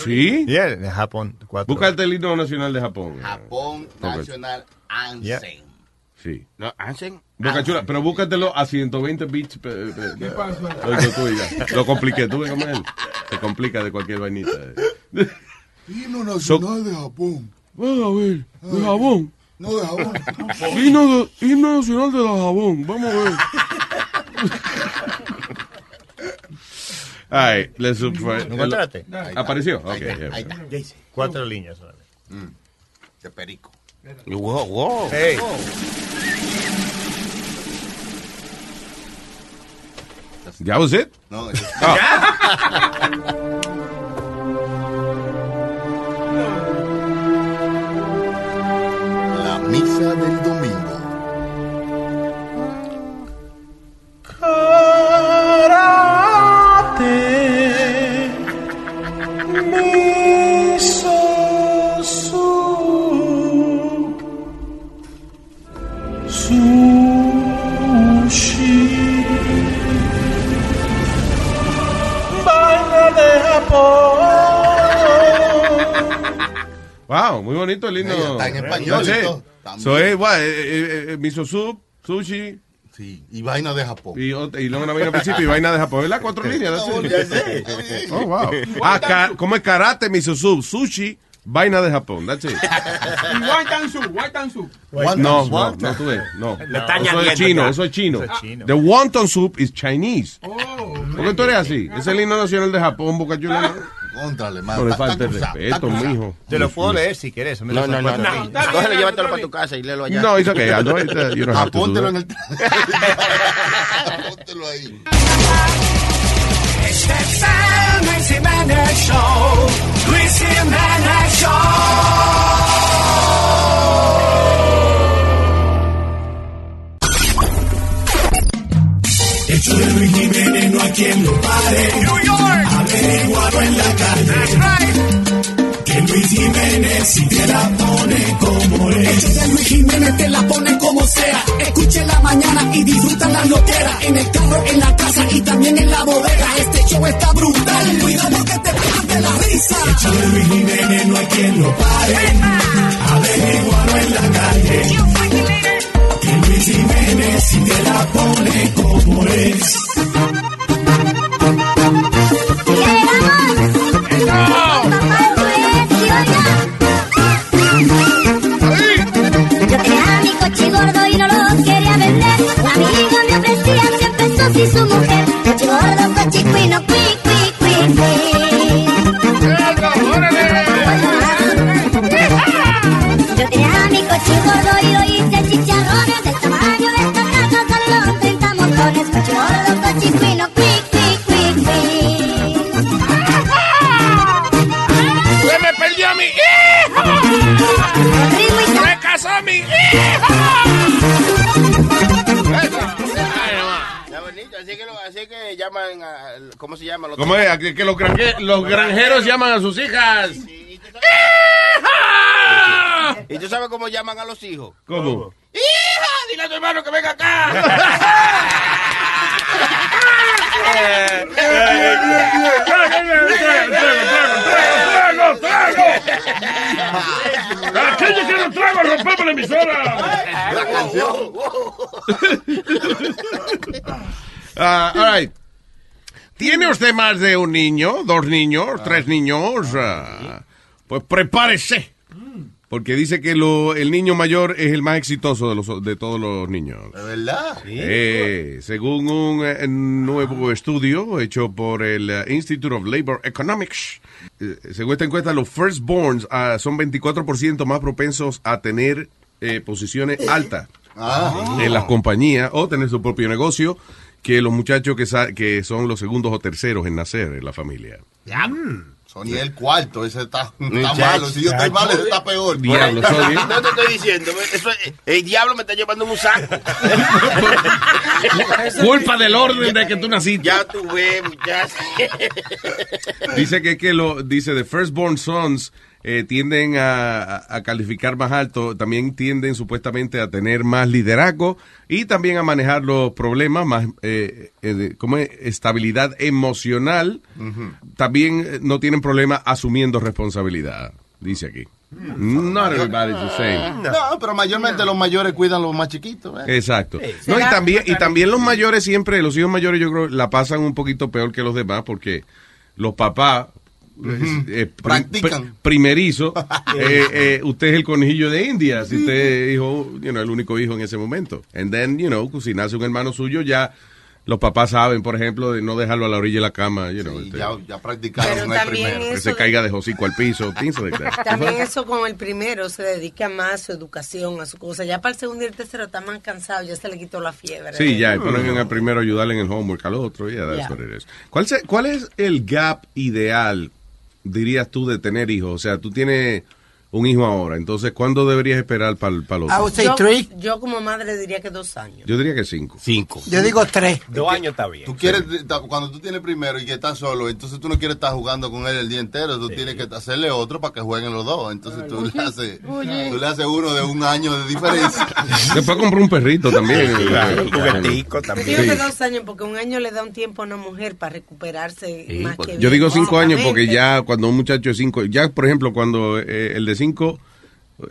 ¿Sí? Yeah, en Japón, cuatro. Búscate el himno nacional de Japón. Japón National Anthem. Yeah. Sí. ¿No? ¿Hacen? Boca Chula, pero búscatelo a 120 bits. pe- pe- ¿Qué pasa? Lo compliqué, tú ves cómo es. Se complica de cualquier vainita. Himno nacional de Japón. Vamos a ver, de jabón. No de Japón. Himno, de- himno nacional de la jabón. Vamos a ver. <laughs> Ay, le ¿Lo encontraste? ¿Apareció? Ok. Ahí está, ya. ahí está. Cuatro líneas solamente. De perico. Wow, wow. Hey. ¿Ya was it? No, eso es la del domingo. Wow, muy bonito el himno. Está en español. No también. So, eh, what, eh, eh, eh, miso soup, sushi Sí, y vaina de Japón. y, y luego una vaina al principio y vaina de Japón. ¿Verdad? Cuatro líneas. <laughs> Oh, wow. Ah, ¿cómo es karate, miso soup, sushi, vaina de Japón? That's it. <laughs> Y Waitan Waitan No, no, no, tú ves, no. Es eso es chino. Eso es chino. The wonton soup is Chinese. Oh, ¿Por qué tú eres así? Es el himno nacional de Japón, Boca Chula. <laughs> No, Contrale, no le falta el respeto, mijo. Te lo puedo leer si quieres. No, no, no, no. Cógelo, llévatelo para tu casa y léelo allá. No, it's okay. I know it, uh, you don't have to do Apóntelo en el. Apóntelo ahí. Este es el Luis Jiménez Show. Luis Jiménez El show de Luis Jiménez no hay quien lo pare. New York. Averiguado en la calle. That's right. Que Luis Jiménez si te la pone como es. Show de Luis Jiménez te la pone como sea. Escucha en la mañana y disfruta la loquera. En el carro, en la casa y también en la bodega. Este show está brutal. Cuidado que te pegas de la risa. Show de Luis Jiménez no hay quien lo pare. Averiguado en la calle. Que Luis Jiménez si te la pone como es. Los, granje- los granjeros llaman a sus hijas. ¿Y tú sabes cómo llaman a los hijos? ¿Cómo? ¡Hija! Dile a tu hermano que venga acá. <laughs> ¡Trago, trago! ¡Aquello que no trago, rompemos la emisora! Ah, all right. ¿Tiene usted más de un niño, dos niños, tres niños? Ah, pues prepárese. Porque dice que lo- el niño mayor es el más exitoso de, los, de todos los niños. ¿De verdad? Eh, según un eh, nuevo estudio hecho por el eh, Institute of Labor Economics, eh, según esta encuesta, los firstborns ah, son 24% más propensos a tener eh, posiciones altas Ah. en las compañías o tener su propio negocio que los muchachos que, sa- que son los segundos o terceros en nacer en la familia. Sony es el cuarto, ese está, está malo. Si yo estoy mal, ese está peor. Diablo. No te estoy diciendo, eso es- el diablo me está llevando en un saco. <laughs> Culpa del orden de que tú naciste. Ya tú ves, muchacho. Dice que, que lo, dice the firstborn sons eh, tienden a, a- calificar más alto, también tienden supuestamente a tener más liderazgo y también a manejar los problemas, más eh, eh, como es? estabilidad emocional. También no tienen problema asumiendo responsabilidad, dice aquí. Not everybody's the same. No, pero mayormente los mayores cuidan los más chiquitos. ¿eh? Exacto. No, y también, y también los mayores siempre, los hijos mayores yo creo la pasan un poquito peor que los demás porque los papás eh, Practican. pri- primerizo, <laughs> eh, eh, usted es el conejillo de India, si usted es hijo, you know, el único hijo en ese momento. And then, you know, si nace un hermano suyo, ya los papás saben, por ejemplo, de no dejarlo a la orilla de la cama, you know, este, Ya, ya practicaron el también primero. que eso se caiga de hocico al piso, like. <laughs> También eso con el primero se dedica más a su educación, a su cosa. Ya para el segundo y el tercero está más cansado, ya se le quitó la fiebre. Sí, ya, y ponen en el primero ayudarle en el homework al otro, ya, that's Yeah. what it is. ¿Cuál, se- ¿Cuál es el gap ideal, dirías tú, de tener hijos? O sea, tú tienes un hijo ahora, entonces, ¿cuándo deberías esperar para el otro? Would say Yo, como madre diría que dos años. Yo diría que cinco. Cinco. Yo digo tres. Dos años está bien. Tú quieres, cuando tú tienes primero y que estás solo, entonces tú no quieres estar jugando con él el día entero, tú tienes que hacerle otro para que jueguen los dos. Entonces tú le haces, tú le haces uno de un año de diferencia. <laughs> Después compré un perrito también. Claro, un juguetico Yo también. digo que dos años porque un año le da un tiempo a una mujer para recuperarse más que Yo bien digo cinco años porque ya cuando un muchacho es cinco, ya por ejemplo cuando eh, el de cinco,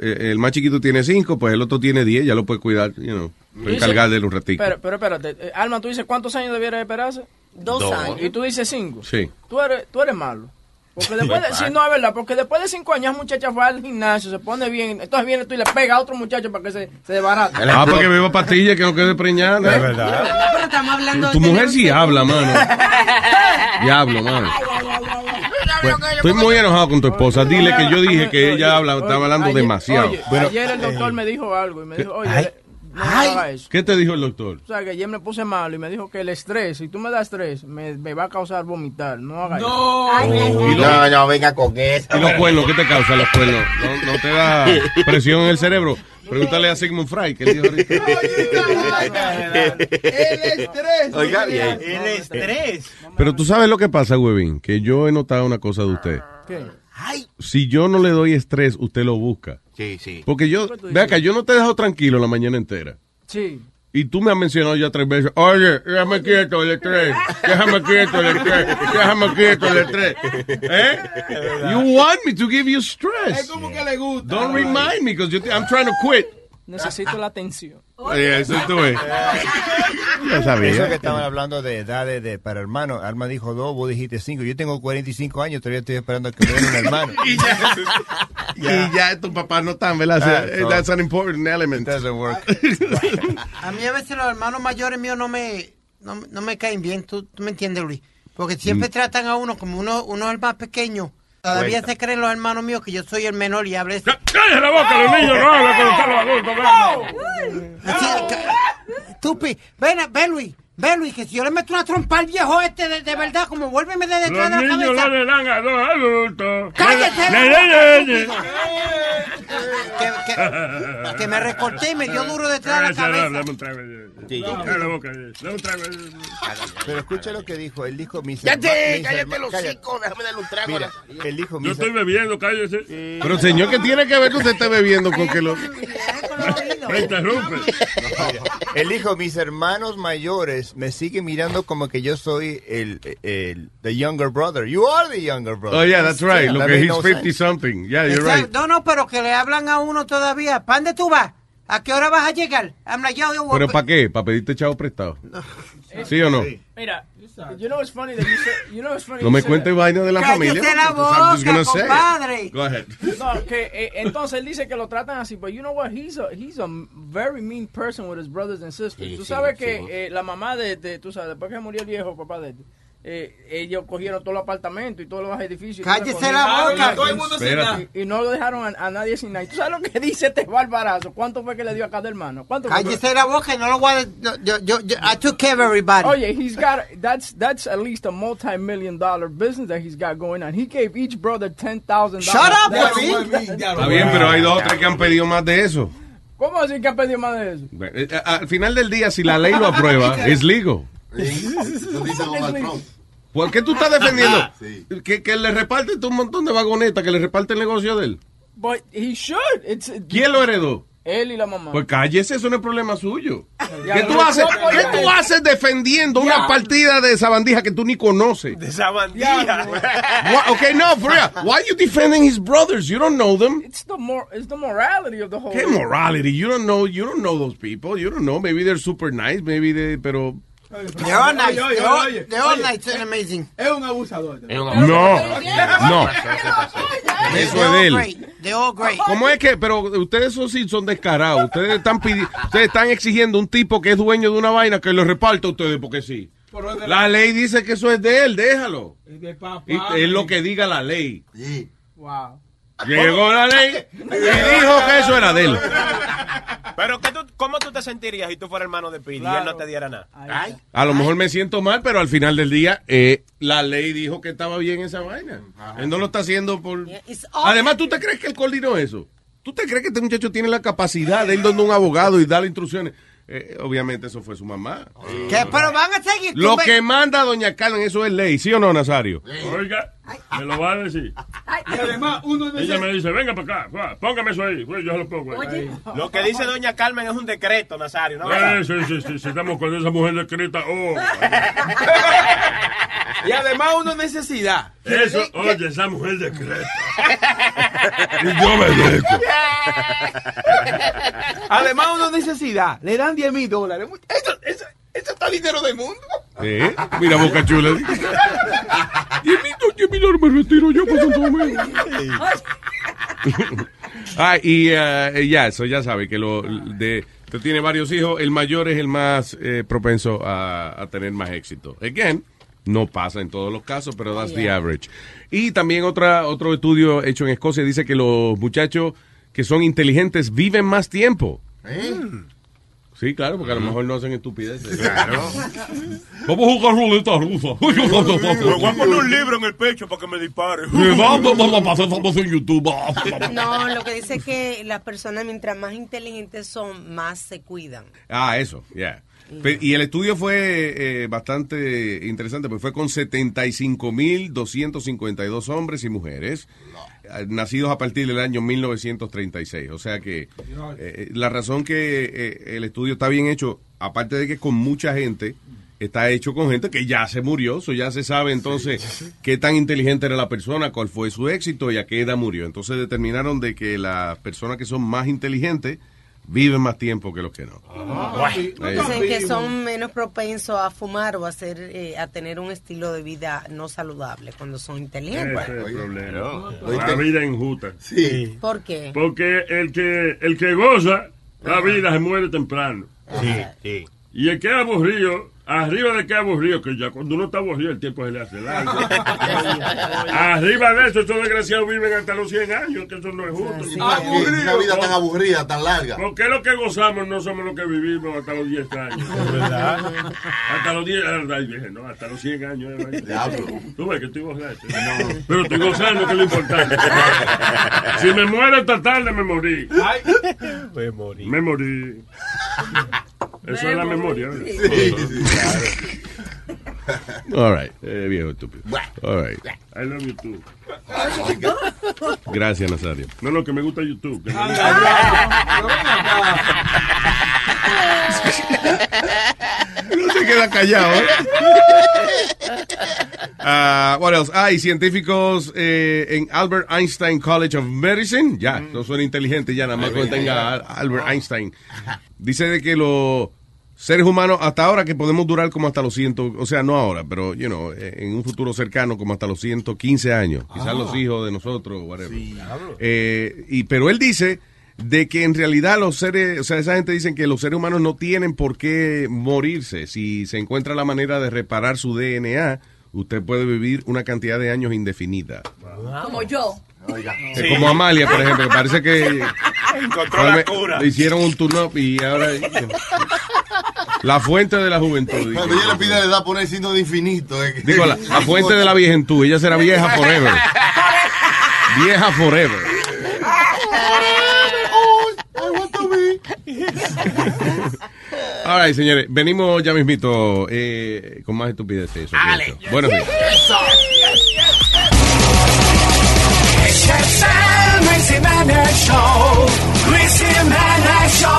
eh, el más chiquito tiene cinco, pues el otro tiene diez, ya lo puede cuidar, you know, encargar de un ratito. Pero, pero espérate, eh, Alma, tú dices cuántos años debiera esperarse? Dos, Dos. años. Y tú dices cinco. Sí. Tú eres, tú eres malo. Porque <laughs> después de, sí, no es verdad, porque después de cinco años, muchacha va al gimnasio, se pone bien, entonces viene tú y le pega a otro muchacho para que se, se desbarate. Ah, para que beba pastillas que no quede preñada. Es verdad. No, pero estamos hablando Tu de mujer sí habla, mano. <laughs> Diablo, mano. Bueno, estoy muy enojado con tu esposa. Dile que yo dije que ella habla, estaba hablando demasiado. oye, ayer el doctor me dijo algo y me dijo, oye, Ay. no haga eso. ¿Qué te dijo el doctor? O sea, que ayer me puse malo y me dijo que el estrés, si tú me das estrés, me, me va a causar vomitar. No haga eso. Y lo- No, no, venga con eso. ¿Y los cuernos? ¿Qué te causa los cuernos? ¿No, no te da presión en el cerebro? Pregúntale a Sigmund Freud, que dijo ahorita. El estrés. Oiga bien. El estrés. Pero tú sabes lo que pasa, huevín, que yo he notado una cosa de usted. ¿Qué? Si yo no le doy estrés, usted lo busca. Sí, sí. Porque yo, ve acá, yo no te dejo tranquilo la mañana entera. Sí. Y tú me has mencionado ya tres veces, oye, déjame quieto el estrés, déjame quieto el estrés, déjame quieto el estrés. ¿Eh? You want me to give you stress. como que le gusta. Don't remind me, because I'm trying to quit. Necesito la atención. Oye, eso tú ves. <laughs> Ya Eso sabía. que estaban hablando de edades de, para hermanos. Alma dijo dos, vos dijiste cinco. Yo tengo 45 años, todavía estoy esperando que me den un hermano. <laughs> Y <laughs> ya, y ya tus papás no están, ¿verdad? Ah, so- That's an important element. Doesn't work. A mí a veces los hermanos mayores míos no me, no, no me caen bien, ¿Tú, tú me entiendes, Luis. Porque siempre tratan a uno como uno, uno es el más pequeño. Todavía se creen los hermanos míos que yo soy el menor y hables. ¡Cállate la boca, los niños no hablan cuando están los adultos Estúpido. Ven, ven, Luis. Ve, Luis, que si yo le meto una trompa al viejo este de, de verdad, como vuélveme de detrás Los de la niños cabeza. le dan a dos adultos. ¡Cállate! Le- le- le- le- Que, que- que me recorté y me dio duro detrás de la Cállate, cabeza. dame un trago. Dame la boca, dame un trago. Pero escucha lo que dijo. Él dijo mis Cállate, herma- mis cállate los hocico, déjame darle un trago. Mira, él dijo Yo mis estoy bebiendo, cállese. Pero señor, ¿qué tiene que ver que usted esté bebiendo con que lo... Me interrumpe. Él dijo, mis hermanos mayores me siguen mirando como que yo soy el, el the younger brother. You are the younger brother. Oh, yeah, that's right. Lo That que he's no 50 sense. something. Yeah, you're Exacto. right. No, no, pero que le hablan a uno todavía. ¿Para dónde tú vas? ¿A qué hora vas a llegar? I'm like, yo, yo, ¿Pero para qué? ¿Para pedirte chavo prestado? ¿Sí o no? Mira, you know what's funny that you said, you know what's funny No me cuente vaina de la familia. la boca, compadre. Go ahead. No, que eh, entonces él dice que lo tratan así, but you know what? He's a he's a very mean person with his brothers and sisters. Sí, tú sí, sabes sí. que eh, la mamá de, de- tú sabes, después que murió el viejo papá de eh, ellos cogieron todo el apartamento y todos los edificios. Cállese la boca. Todo el mundo sin Espérate. nada. Y, y no lo dejaron a, a nadie sin nada. ¿Y ¿Tú sabes lo que <laughs> dice este barbarazo? ¿Cuánto fue que le dio a cada hermano? ¿Cuánto fue? Cállese la boca y no lo voy a... no, yo, yo, yo, I took care of everybody. Oye, he's got that's that's at least a multi-million dollar business that he's got going on. He gave each brother ten thousand Shut up. Está bien, pero hay dos o tres que han pedido más de eso. ¿Cómo así que ha pedido más de eso? Eh, Al final del día, si la ley lo aprueba, <laughs> es legal. Lo dice Donald Trump. ¿Por qué tú estás defendiendo <laughs> Sí. que, que le reparte un montón de vagonetas, que le reparte el negocio de él? But he should. It's ¿Quién lo heredó? él y la mamá. Pues cállese, eso no es problema suyo. Ya, ¿Qué tú haces, ¿cómo ¿qué tú haces defendiendo una partida de sabandija que tú ni conoces? De. <laughs> Why- okay, no, for real. Why are you defending his brothers? You don't know them. It's the more it's the morality of the whole. ¿Qué morality? You don't know, you don't know those people. You don't know. Maybe they're super nice, maybe they, pero... They're all oye, They're all, nice and amazing. Es un abusador. Es No, no. Eso es de él. all great. ¿Cómo es que? Pero ustedes son, sí son descarados. Ustedes están pidi- ustedes están exigiendo un tipo que es dueño de una vaina que lo reparta a ustedes porque sí. Es La ley dice que eso es de él, déjalo. Es de papá. Es lo que diga la ley. Sí. Wow. Llegó la ley y dijo que eso era de él. Pero ¿qué tú, ¿cómo tú te sentirías si tú fueras hermano de Pidi y él no te diera nada? A lo mejor me siento mal, pero al final del día eh, la ley dijo que estaba bien esa vaina. Él no lo está haciendo por... Yeah, Además, ¿tú te crees que él coordinó eso? ¿Tú te crees que este muchacho tiene la capacidad de ir donde un abogado y darle instrucciones? Eh, obviamente eso fue su mamá. ¿Qué? Pero van a seguir. Lo que manda doña Carmen, eso es ley, ¿sí o no, Nazario? Oiga, me lo va a decir. Y además, uno de Ella me dice, venga para acá, póngame eso ahí. Pues yo lo pongo ahí. Lo que dice doña Carmen es un decreto, Nazario, ¿no? Eh, sí, sí, sí, sí, estamos con esa mujer escrita. Oh, <laughs> Y además uno necesidad. eso, oye, esa mujer decreta. Y yo me dejo. Además uno necesidad. Le dan 10 mil dólares. Eso, eso, eso está dinero del mundo. ¿Sí? Mira, Boca Chula. Diez mil, diez mil me retiro yo para Santo Domingo. ah, y eh, ya, eso ya sabe que lo de usted tiene varios hijos, el mayor es el más eh, propenso a, a tener más éxito. Again, no pasa en todos los casos, pero that's the average. Y también otra otro estudio hecho en Escocia dice que los muchachos que son inteligentes viven más tiempo. Sí, claro, porque a lo mejor no hacen estupideces. Claro. <laughs> Vamos a jugar ruleta rusa. Me voy a poner un libro en el pecho para que me dispare. Famoso en YouTube. No, lo que dice es que las personas mientras más inteligentes son, más se cuidan. Ah, eso, ya. Y el estudio fue eh, bastante interesante, porque fue con 75.252 hombres y mujeres nacidos a partir del año 1936. O sea que eh, la razón que eh, el estudio está bien hecho, aparte de que con mucha gente, está hecho con gente que ya se murió, eso ya se sabe entonces qué tan inteligente era la persona, cuál fue su éxito y a qué edad murió. Entonces determinaron de que las personas que son más inteligentes viven más tiempo que los que no. Ahí. Dicen que son menos propensos a fumar o a, hacer, eh, a tener un estilo de vida no saludable cuando son Ese inteligentes. es el problema. La vida injusta. Sí. ¿Por qué? Porque el que, el que goza, la vida se muere temprano. Sí, sí. Y el que es aburrido, Arriba de qué aburrido, que ya cuando uno está aburrido el tiempo se le hace largo. <laughs> Arriba de eso, estos desgraciados viven hasta los 100 años, que eso no es justo. Una vida tan aburrida, tan larga. ¿Por qué lo que gozamos no somos los que vivimos hasta los 10 años? <laughs> ¿Verdad? Hasta los 10 ay, dije, no, hasta los 100 años. Diablo. Tú ves que estoy gozando. Pero estoy gozando, que es lo importante. <laughs> Si me muero esta tarde, me morí. Me morí. Me morí. Eso es la memoria. Sí, sí, All right. Eh, viejo estúpido. All right. I love you too. Gracias, Nazario. No, no, que me gusta YouTube. que me <laughs> No se queda callado, ¿eh? <laughs> <laughs> Ah, what else? Ah, y científicos eh, en Albert Einstein College of Medicine. Ya, no son inteligentes ya, nada más que tenga Al- Albert Einstein. Dice de que los seres humanos, hasta ahora que podemos durar como hasta los ciento, o sea, no ahora, pero, you know, eh, en un futuro cercano como hasta los 115 años. Quizás los hijos de nosotros, whatever. Eh, y, pero él dice de que en realidad los seres, o sea, esa gente dicen que los seres humanos no tienen por qué morirse. Si se encuentra la manera de reparar su DNA, usted puede vivir una cantidad de años indefinida. Como yo. Como Amalia, por ejemplo, que parece que Encontró la cura. hicieron un turn-up y ahora... La fuente de la juventud. Cuando ella le pide la edad, pone el signo de infinito. eh, Digo, la, la fuente de la viejentud. Ella será vieja forever. <laughs> Vieja forever. <laughs> All right, señores. Venimos ya mismito eh, con más estupideces. eso, eso. Buenos días. Es el Luis Jiménez Show. Luis Jiménez Show.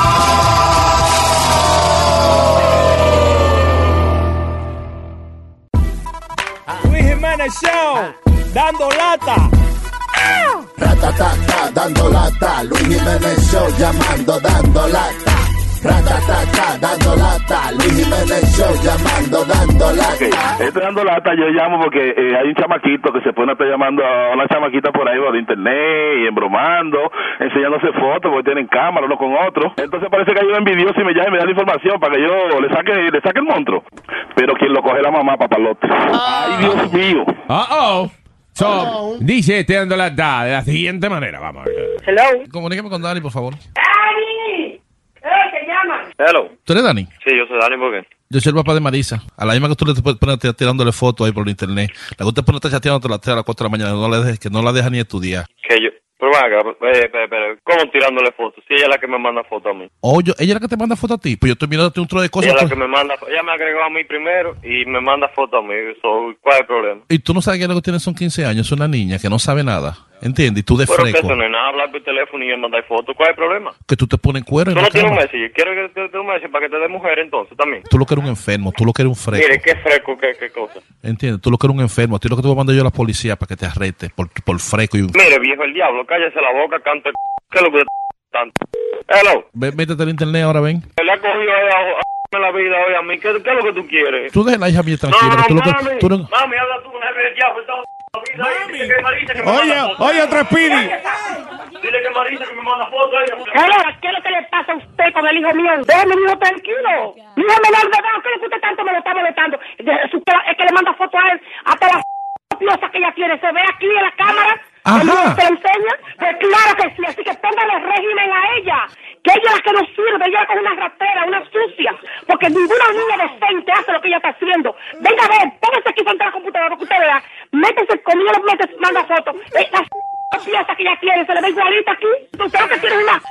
Luis Jiménez Show, dando lata. Ratatata, dando lata, Luis Jiménez Show llamando, dando lata. Ratatata, dando lata, Luis Jiménez Show llamando, dando lata. Estoy dando lata, yo llamo porque eh, hay un chamaquito que se pone a estar llamando a una chamaquita por ahí por internet y embromando, enseñándose fotos porque tienen cámara uno con otro. Entonces parece que hay un envidioso y me llama y me da la información para que yo le saque, le saque el monstruo. Pero quien lo coge es la mamá, papalote. Ay, Dios mío. Uh oh. So, dice este dando la da de la siguiente manera. Vamos a ver. Hello. Comuníqueme con Dani, por favor. ¡Dani! ¡Eh, te llaman! Hello. ¿Tú eres Dani? Sí, yo soy Dani, ¿por qué? Yo soy el papá de Marisa. A la misma que tú le pones tirándole fotos ahí por el internet. La que usted pone estar chateando a las 3 a las 4 de la mañana. No le dejes, que no la deja ni estudiar. Que yo... Pero acá, eh, pero, pero, ¿cómo tirándole fotos? Si ella es la que me manda fotos a mí. O yo, ella es la que te manda fotos a ti. Pues yo estoy mirándote un trozo de cosas. ella es la tú- que me manda... Ella me agregó a mí primero y me manda fotos a mí. So, ¿Cuál es el problema? Y tú no sabes que lo que tiene son 15 años. Es una niña que no sabe nada. ¿Entiendes? Y tú de Pero que freco. eso no es nada, hablar por teléfono y mandar fotos. ¿Cuál es el problema? Que tú te pones cuero en Tú la no tienes un cama. Messi. Quiero que te dé un Messi para que te dé mujer entonces también. Tú lo que eres un enfermo. Tú lo que eres un freco. Mire, qué fresco, qué, qué cosa. ¿Entiendes? Tú lo que eres un enfermo. A ti lo que te voy a mandar yo a la policía para que te arreste por, por freco y un... Mire, viejo, el diablo, cállese la boca, canta. ¿Qué es lo que usted tanto? Hello. Ve- Métete al internet ahora, ven. Le ha cogido a, la vida hoy a mí. ¿Qué, ¿Qué es lo que tú quieres? Tú deja la hija mía No, tranquila. no, que tú lo que- mami, tú no- mami, habla tú con el diablo. Oye, oye, otro Speedy. Dile que Marisa que me manda fotos. ella. ¿qué es lo que le pasa a usted con el hijo mío? Déjeme, mi hijo, tranquilo. Mi hijo menor de edad, ¿qué es lo que usted tanto me lo está molestando? Es que le manda fotos a él hasta la pieza que ella tiene. ¿Se ve aquí en la cámara? Ajá. ¿El niño ¿Se enseña? Pues claro que sí, así que póngale régimen a ella. Que ella es la que no sirve, ella es una ratera, una sucia. Porque ninguna niña decente hace lo que ella está haciendo. Venga a ver, póngase aquí frente a la computadora para que usted vea. Métese conmigo, métese, manda fotos. Eh, la pieza que ella tiene, se le ve igualita aquí. Usted lo que tiene es una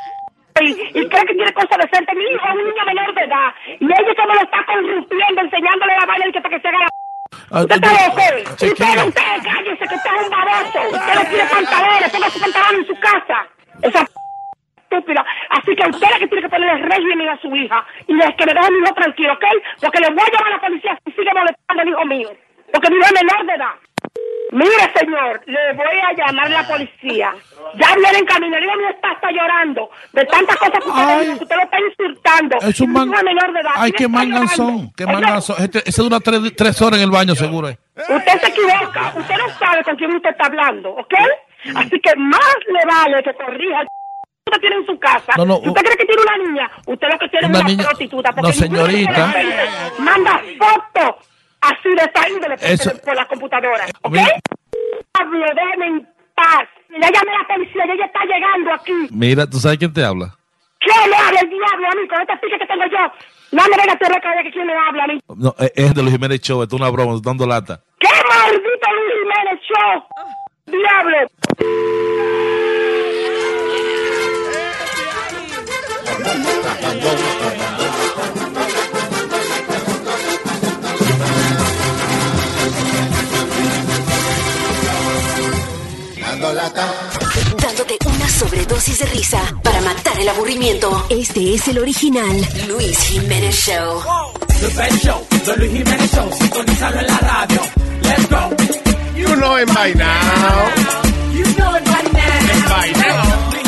y, y cree que tiene cosas decentes. Mi hijo es un niño menor de edad. Y ella que me lo está corrompiendo, enseñándole la vaina y que para que se haga la... Ah, Usted está loco. Usted, usted, cállese, que usted es un baboso. Usted le tiene pantalones, ponga su pantalón en su casa. Esa estúpida. Así que usted la que tiene que ponerle régimen a su hija. Y es que me deje a mi hijo tranquilo, ¿ok? Porque le voy a llamar a la policía si sigue molestando al hijo mío. Porque mi hijo es menor de edad. Mire, señor, le voy a llamar a la policía. Ya viene en camino. El hijo mío está hasta llorando de tantas cosas que usted, dice, que usted lo está insultando. Es un man- menor de edad. Ay, qué manganzón. Qué manganzón. Este, ese dura tres, tres horas en el baño, seguro. eh. Usted se equivoca. Usted no sabe con quién usted está hablando, ¿ok? Así que más le vale que corrija. Usted tiene en su casa. No, no, Si ¿Usted cree que tiene una niña? Usted lo que tiene Una es una niña- prostituta. no, Porque señorita. Manda fotos así de esta índole por, Eso- por la computadora. ¿Ok? Pablo, déjeme en paz. Ya llamé a la policía, ya ella está llegando aquí. Mira, ¿tú sabes quién te habla? ¿Qué le habla el diablo a mí con este pique que tengo yo? No me venga a recordar que quién me habla a mí. No, es- es de Luis Jiménez Show, esto es una broma, estoy dando lata. ¡Qué maldito Luis Jiménez Show! ¡Diablo! Dándote una sobredosis de risa para matar el aburrimiento. Este es el original Luis Jiménez Show. The Show, The Luis Jiménez Show, sintonizarlo en la radio. Let's go. You know it by now. You know it by now. By now.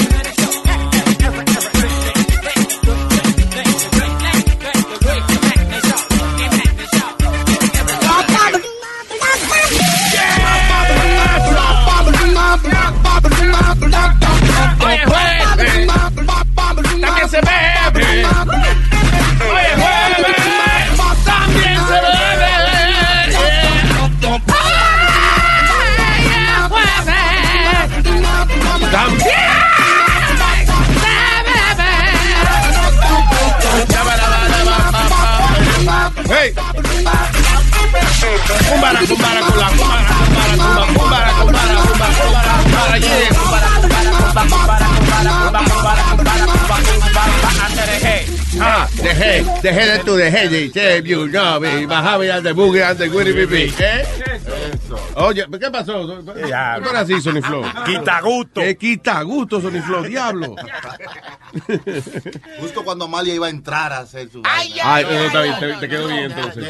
Cumbara, cumbara, cumbara, cumbara, cumbara, cumbara, cumbara, cumbara, cumbara, cumbara, yeah. Cumbara, cumbara, cumbara, cumbara, cumbara, cumbara, cumbara, cumbara, cumbara, antes de hey. Ah, dejé, dejé de tu dejé de che, you know me, bajaba ya de boogie and the Willy Bibi, ¿eh? Oye, ¿qué pasó? Ya. ¿Qué así, Sony Flow? Quita gusto. ¿Qué quita gusto, Sony Flow? Diablo. <laughs> Justo cuando Amalia iba a entrar a hacer su. Ay, eso está bien, te, te quedó bien entonces.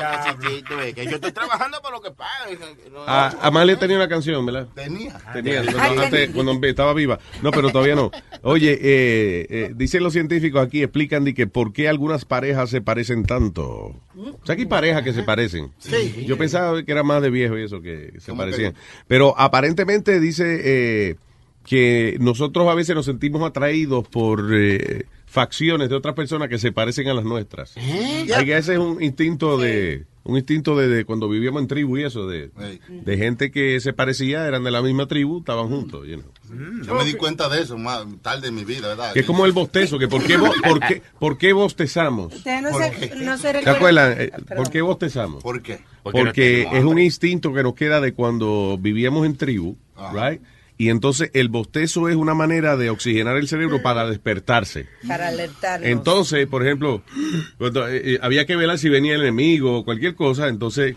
que yo estoy trabajando por lo que pagan. Ah, Amalia tenía una canción, ¿verdad? Tenía. Tenía, cuando, antes, cuando estaba viva. No, pero todavía no. Oye, eh, eh, dicen los científicos aquí, explican de que por qué algunas parejas se parecen tanto. O sea, que hay parejas que se parecen. Sí. Yo pensaba que era más de viejo y eso, que se parecían. Pero aparentemente dice eh, que nosotros a veces nos sentimos atraídos por eh, facciones de otras personas que se parecen a las nuestras. ¿Eh? Hay que ese es un instinto de un instinto de, de cuando vivíamos en tribu y eso de, de gente que se parecía eran de la misma tribu estaban juntos you know. Yo me di cuenta de eso más tarde en mi vida, ¿verdad? que es como el bostezo que por qué, bo- por qué, por qué bostezamos Ustedes no ¿Por se, qué? no se ¿te acuerdan? Eh, ¿por qué bostezamos? ¿Por qué? porque no tenemos es un instinto que nos queda de cuando vivíamos en tribu right y entonces el bostezo es una manera de oxigenar el cerebro para despertarse Para alertarnos. Entonces, por ejemplo, cuando eh, eh, había que velar si venía el enemigo o cualquier cosa, entonces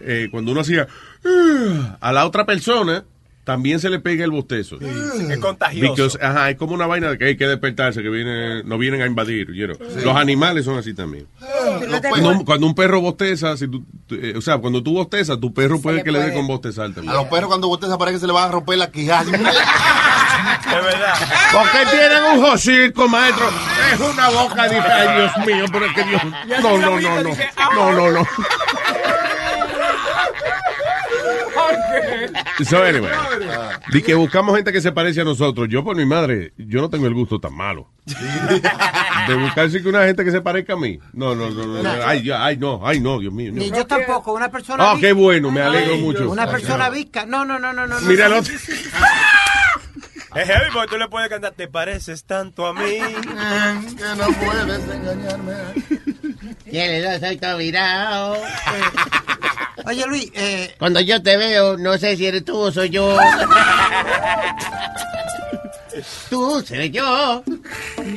eh, cuando uno hacía "Ah", a la otra persona también se le pega el bostezo. Es contagioso. Because, ajá, es como una vaina de que hay que despertarse, que viene, no vienen a invadir. you know. Los animales son así también. Cuando, un- cuando un perro bosteza, si tú- tú- eh, o sea, cuando tú bostezas, tu perro puede que le dé con bostezar también. A los perros cuando bostean parece que se le van a romper la quijada. <laughs> Es verdad. ¿Por qué tienen un hocico, maestro? Es una boca, dije, ay, Dios mío, pero es que Dios... No, no, no, no, no, no, no. <laughs> So, anyway, di que buscamos gente que se parece a nosotros. Yo, por mi madre, yo no tengo el gusto tan malo. <laughs> De buscarse que una gente que se parezca a mí. No, no, no, no. no. Ay, ay, no, ay, no, Dios mío. no. Ni yo tampoco, una persona. Ah, visca. qué bueno, me alegro mucho. Una persona visca. No, no, no, no, no. Mira el no. otro. <laughs> Es heavy porque tú le puedes cantar, te pareces tanto a mí. que no puedes engañarme. Tiene soy todo virado. Oye, Luis, eh, Cuando yo te veo, no sé si eres tú o soy yo. <laughs> Tú seré yo.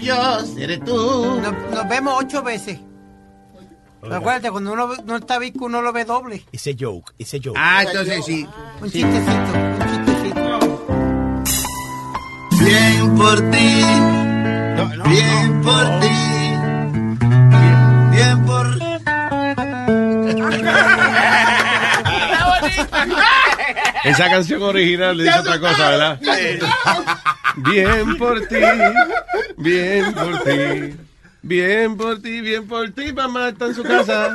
Yo seré tú. nos, nos vemos ocho veces. Acuérdate, cuando uno no está visco, uno lo ve doble. Ese joke, ese joke. Ah, entonces sí. Un chistecito, un chistecito. Bien por ti. Bien por ti. Bien por. <laughs> Esa canción original le dice otra cosa, ¿verdad? Bien por ti, bien por ti, bien por ti, bien por ti, mamá está en su casa.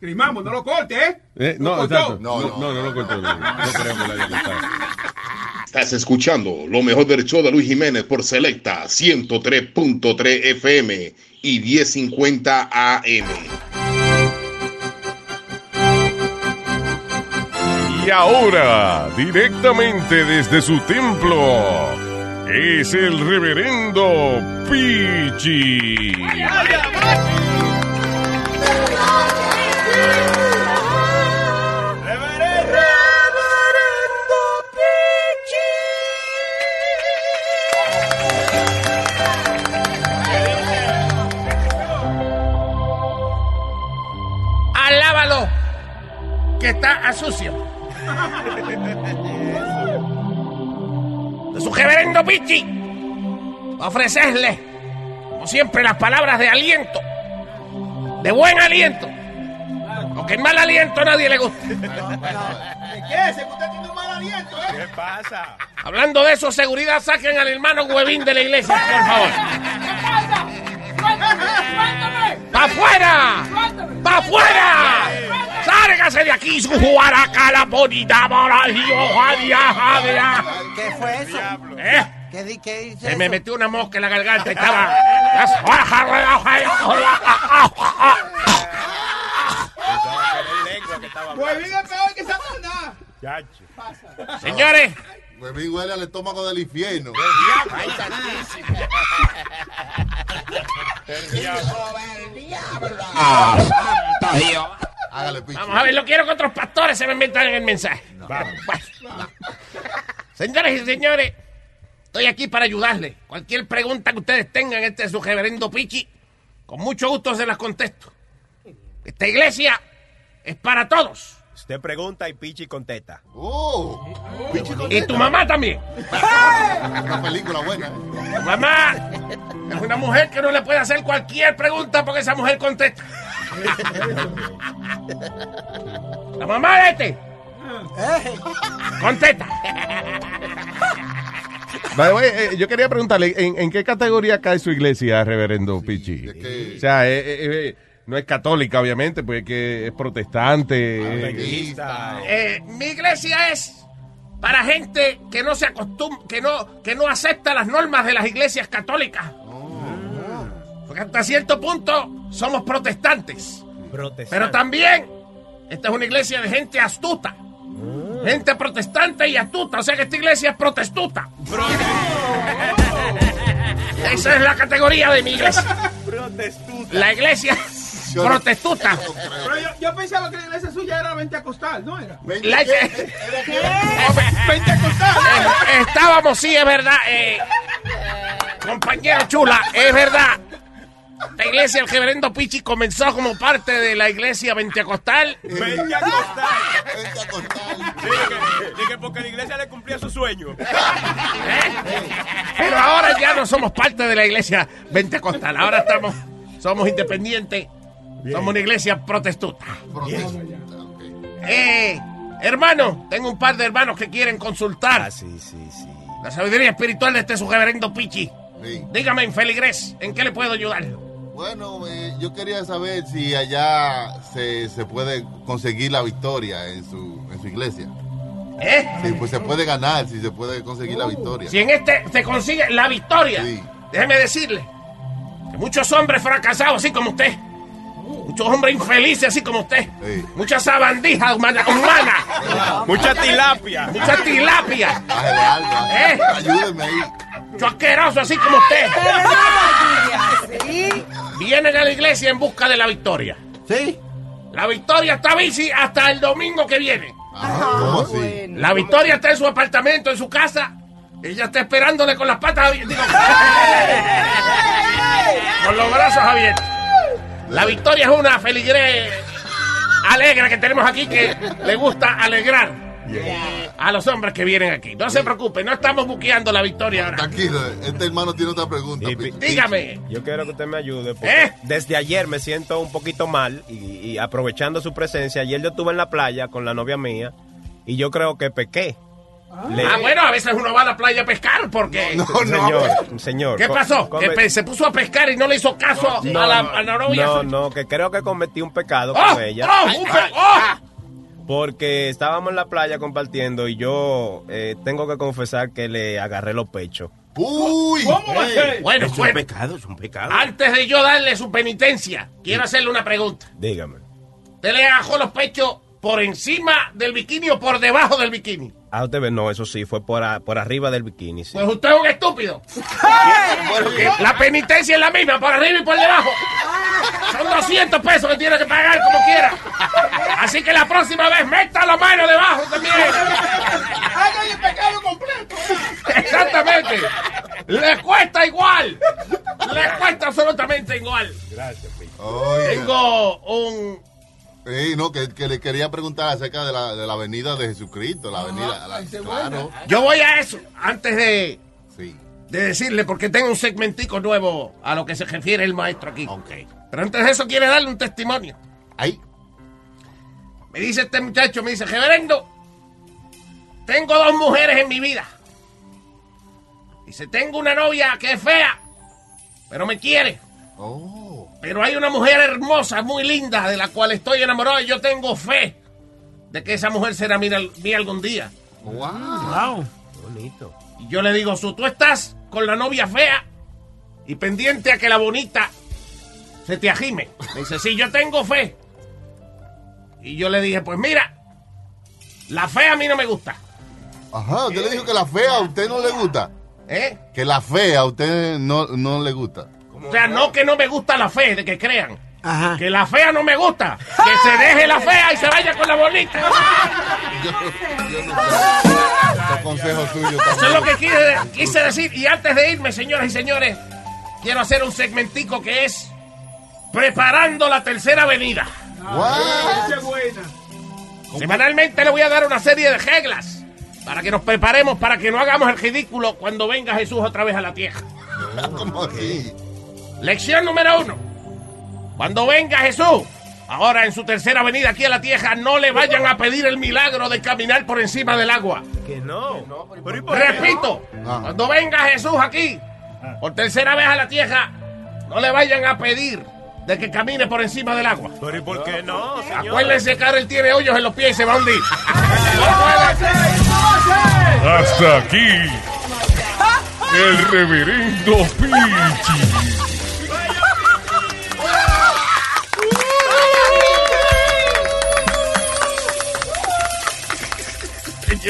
Grimamos, no lo corte, ¿eh? Eh, no, Lo cortó. exacto. No, no, no, no lo cortó. No, no creo que lo haya cortado. Estás escuchando lo mejor del show de Luis Jiménez por Selecta 103.3 FM y 1050 AM. Y ahora, directamente desde su templo, es el reverendo Pichi. Está a sucio. De su reverendo Pichi, ofrecerle, como siempre, las palabras de aliento, de buen aliento, porque el mal aliento a nadie le gusta. ¿De qué? Se usted tiene un mal aliento, ¿eh? ¿Qué pasa? Hablando de eso, seguridad, saquen al hermano Huevín de la iglesia, por favor. ¡Pa' afuera! ¡Pa' afuera! ¡Sárgase de aquí, su juaraca, la bonita moralillo, jadia, jadia! ¿Qué fue eso? ¿Eh? ¿Qué, di- qué dice Se me eso? metió una mosca en la garganta y estaba... Huevín es peor que Satanás. Señores. Huevín huele al estómago del infierno. Hágale, picho. Vamos a ver, lo quiero que otros pastores se me inventan en el mensaje. Bueno. Señores y señores, estoy aquí para ayudarles. Cualquier pregunta que ustedes tengan, este es su reverendo Pichi, con mucho gusto se las contesto. Esta iglesia es para todos. Usted pregunta y Pichi contesta. Oh, Y tu mamá también. Una película buena. ¿eh? Tu mamá es una mujer que no le puede hacer cualquier pregunta porque esa mujer contesta. La mamá de este contesta. By the way, eh, yo quería preguntarle, ¿en, en qué categoría cae su iglesia, reverendo Pichi? O sea, eh, eh, eh, no es católica, obviamente, pues que es protestante. eh, mi iglesia es para gente que no se acostum que no, que no acepta las normas de las iglesias católicas. Porque hasta cierto punto somos protestantes. Pero también esta es una iglesia de gente astuta. Gente protestante y astuta. O sea que esta iglesia es protestuta. <laughs> Esa es la categoría de mi iglesia. <laughs> La iglesia protestuta. Pero yo, yo pensaba que la iglesia suya era pentecostal, ¿no era? La- Pentecostal. Eh, Estábamos, sí, es verdad. Eh, compañera chula, es verdad. La iglesia, el reverendo Pichi comenzó como parte de la iglesia pentecostal. Pentecostal. Dije que porque la iglesia le cumplía su sueño. Pero ahora ya no somos parte de la iglesia pentecostal. Ahora estamos, somos independientes. Somos una iglesia protestuta. Eh, hermano, tengo un par de hermanos que quieren consultar. La sabiduría espiritual de este su reverendo Pichi. Dígame, infeligrés, ¿en qué le puedo ayudar? Bueno, eh, yo quería saber si allá se, se puede conseguir la victoria en su, en su iglesia. ¿Eh? Sí, pues se puede ganar, si se puede conseguir la victoria. Si en este se consigue la victoria, déjeme decirle que muchos hombres fracasados así como usted, muchos hombres infelices así como usted, muchas sabandijas humanas, humana, <laughs> Mucha tilapia. mucha tilapia, Bájale algo, ¿Eh? ayúdeme ahí. mucho asqueroso así como usted, vienen a la iglesia en busca de la victoria. Sí. La victoria está bici hasta el domingo que viene. ¿Cómo así? La victoria está en su apartamento, en su casa. Ella está esperándole con las patas abiertas. digo, <laughs> con los brazos abiertos. La victoria es una feligrés alegre que tenemos aquí que le gusta alegrar a los hombres que vienen aquí. No se preocupe, no estamos buqueando la victoria ahora. Tranquilo, este hermano tiene otra pregunta. Dígame. Yo quiero que usted me ayude. Porque ¿Eh? Desde ayer me siento un poquito mal y, y aprovechando su presencia, ayer yo estuve en la playa con la novia mía y yo creo que pequé. Le- Ah, bueno, a veces uno va a la playa a pescar porque... señor, señor. ¿Qué pasó? come- Que pe- se puso a pescar y no le hizo caso No, a, la, no, a la novia. No, no, que creo que cometí un pecado ¡Oh! con ella. ¡Oh! un pe- ¡Oh! Porque estábamos en la playa compartiendo y yo eh, tengo que confesar que le agarré los pechos. Uy, ¿Cómo va a ser? Bueno, es un pecado, es un pecado. Antes de yo darle su penitencia, quiero hacerle una pregunta. Dígame. ¿Usted le agajó los pechos por encima del bikini o por debajo del bikini? Ah, usted ve, no, eso sí, fue por, a- por arriba del bikini. sí. Pues usted es un estúpido. La penitencia es la misma, por arriba y por debajo. Son 200 pesos que tiene que pagar como quiera. Así que la próxima vez meta la mano debajo también. Haga el pecado completo. Exactamente. Le cuesta igual. Le cuesta absolutamente igual. Gracias, Tengo un... Sí, no, que, que le quería preguntar acerca de la, de la avenida de Jesucristo, la avenida, la- claro. Yo voy a eso antes de, Sí. de decirle, porque tengo un segmentico nuevo a lo que se refiere el maestro aquí. Pero antes de eso quiere darle un testimonio. Ahí. Me dice este muchacho, me dice, reverendo, tengo dos mujeres en mi vida. Dice, tengo una novia que es fea, pero me quiere. Pero hay una mujer hermosa, muy linda, de la cual estoy enamorado y yo tengo fe de que esa mujer será mía, mía algún día. Wow. Bonito. Y yo le digo, "Su, tú estás con la novia fea y pendiente a que la bonita se te ajime. Me dice, sí, yo tengo fe. Y yo le dije, pues mira, la fea a mí no me gusta. Ajá, usted le dijo que la fea a usted no le gusta. ¿Eh? Que la fea a usted no, no le gusta. O sea, no que no me gusta la fe, de que crean. Que la fea no me gusta. Que se deje la fea y se vaya con la bonita. Los consejos suyos Eso es lo que quise, quise decir. Y antes de irme, señoras y señores, quiero hacer un segmentico que es Preparando la Tercera Avenida. Semanalmente le voy a dar una serie de reglas para que nos preparemos para que no hagamos el ridículo cuando venga Jesús otra vez a la tierra. <laughs> ¿Cómo así? Lección número uno. Cuando venga Jesús, ahora en su tercera venida aquí a la tierra, no le vayan a pedir el milagro de caminar por encima del agua. Que no. Pero ¿y por qué Repito, no? cuando venga Jesús aquí, por tercera vez a la tierra, no le vayan a pedir de que camine por encima del agua. Pero ¿y por qué no, señor? Acuérdense que ahora él tiene hoyos en los pies y se va a hundir. <laughs> Hasta aquí. El reverendo Pichi.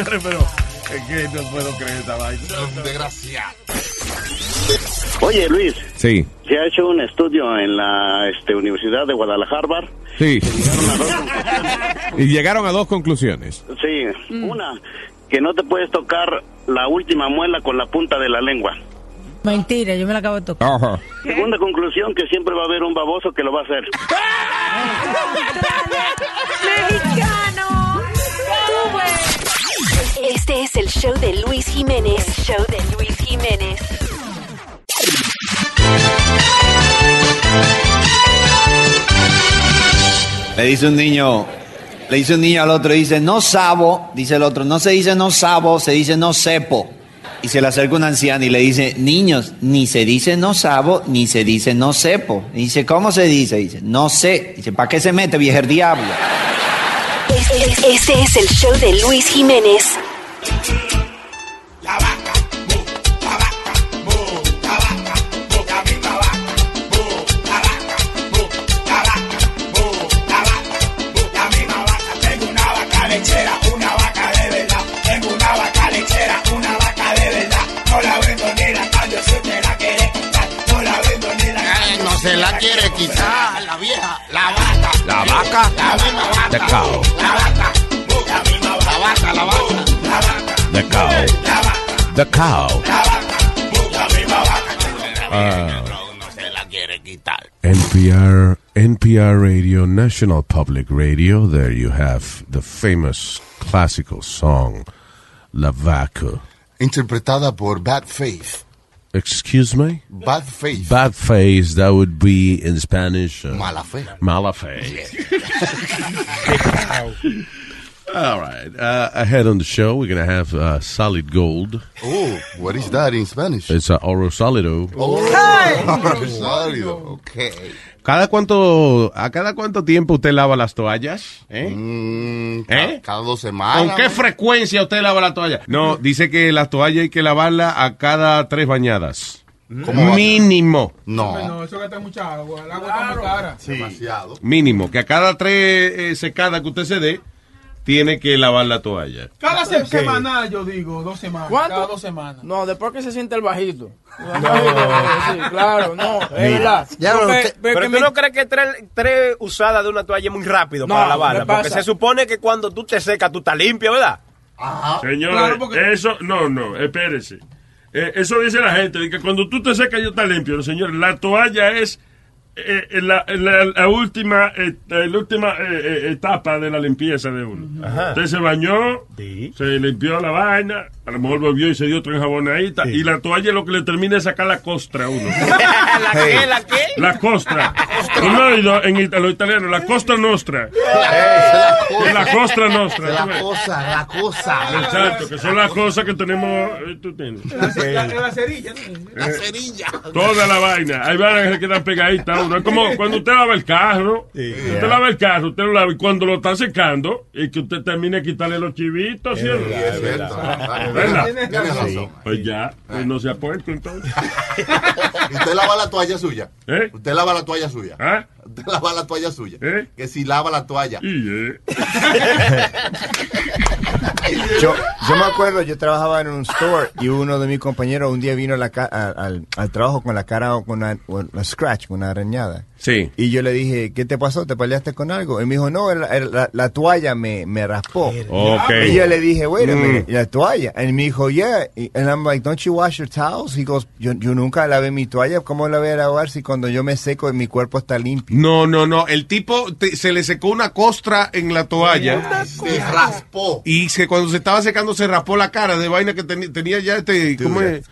Señores, pero es que no puedo creer esta vaina. Desgraciado. Oye, Luis, Sí, se ha hecho un estudio en la este, Universidad de Guadalajara. sí. Y llegaron a dos conclusiones. Sí, una, que no te puedes tocar la última muela con la punta de la lengua. Mentira, yo me la acabo de tocar. Ajá. Segunda conclusión, que siempre va a haber un baboso que lo va a hacer. <laughs> Este es el show de Luis Jiménez. Show de Luis Jiménez. Le dice un niño, le dice un niño al otro, dice, no sabo, dice el otro, no se dice no sabo, se dice no sepo. Y se le acerca un anciano y le dice, niños, ni se dice no sabo, ni se dice no sepo. Dice, ¿cómo se dice? Dice, no sé. Dice, ¿para qué se mete, viejo diablo? Este, es el show de Luis Jiménez. Tengo una vaca lechera, una vaca de verdad. Tengo una vaca lechera, una vaca de verdad. No la vendo ni la cambio si usted la quiere comprar. No la vendo ni la cambio. No se la quiere quitar la vieja, la vaca. La vaca. La misma vaca. The cow. La vaca. La misma vaca. La vaca, la vaca. La vaca. The cow. The cow. La misma vaca. Ah. No se la quiere quitar. NPR, NPR Radio, National Public Radio. There you have the famous classical song, La Vaca. Interpretada por Bad Faith. Excuse me? Bad Faith. Bad face, that would be in Spanish. uh, Mala fe. Mala fe. <laughs> All right. Uh, ahead on the show, we're going to have uh, solid gold. Oh, what is that in Spanish? It's uh, oro solido. Oh, sólido. Okay. ¿Cada cuánto, ¿A cada cuánto tiempo usted lava las toallas? ¿Eh? Mm, ¿Eh? Cada dos semanas. ¿Con qué frecuencia usted lava la toalla? No, dice que las toallas hay que lavarla a cada tres bañadas. ¿Cómo va? Mínimo. No. No, eso gasta mucha agua. El agua está muy cara. Demasiado. Mínimo. Que a cada tres eh, secadas que usted se dé, tiene que lavar la toalla. Cada se- semana, yo digo, dos semanas. ¿Cuánto? Cada dos semanas. No, después que se siente el bajito. <laughs> El bajito, sí, claro, no, es verdad. Ya, Porque- pero usted- porque pero tú no crees que tres, tres usadas de una toalla es muy rápido No, para lavarla. Porque se supone que cuando tú te secas, tú estás limpio, ¿verdad? Señores, Claro, porque- eso, no, no, espérese. Eh, eso dice la gente, de que cuando tú te secas ya está limpio. No, señor, la toalla es eh, eh, la, la- la última, eh, la última eh, eh, etapa de la limpieza de uno. Ajá. Usted se bañó, se limpió la vaina, a lo mejor volvió y se dio otra enjabonadita, y la toalla lo que le termina es sacar la costra a uno. <laughs> ¿La qué? ¿La qué? La costra. <laughs> No, en ita- lo italiano, la costa nostra. <laughs> La costra nostra. La cosa, la cosa. Exacto, que son las cosas que tenemos. Tú tienes. La, la, la cerilla. La cerilla. Toda la vaina. Hay vainas que se quedan pegaditas a uno. Es como cuando usted lava el carro. Usted lava el carro, usted lo lava y cuando lo está secando, y que usted termine de quitarle los chivitos, ¿sí? no? Es verdad. ¿Verdad? Pues ya, pues no se ha puesto entonces. <laughs> Usted lava la toalla suya. ¿Eh? Usted lava la toalla suya. ¿Ah? Usted lava la toalla suya. ¿Eh? Que si lava la toalla. Y, eh. <laughs> <laughs> Yo, yo me acuerdo, yo trabajaba en un store y uno de mis compañeros un día vino a la ca- a- al, al trabajo con la cara con una, una scratch, con una arañada. Sí. Y yo le dije, ¿qué te pasó? ¿Te peleaste con algo? Y me dijo, no, la, la- la toalla me, me raspó. Ok. Y yo le dije, wait a Mm. minute, ¿y la toalla? Y me dijo, yeah. Y- And I'm like, don't you wash your towels? He goes, yo, yo nunca lavé mi toalla. ¿Cómo la voy a lavar si cuando yo me seco mi cuerpo está limpio? No, no, no. El tipo te- se le secó una costra en la toalla. Se raspó. Y que cuando se estaba secando se raspó la cara de vaina que teni- tenía ya este. ¿Cómo es? Eh,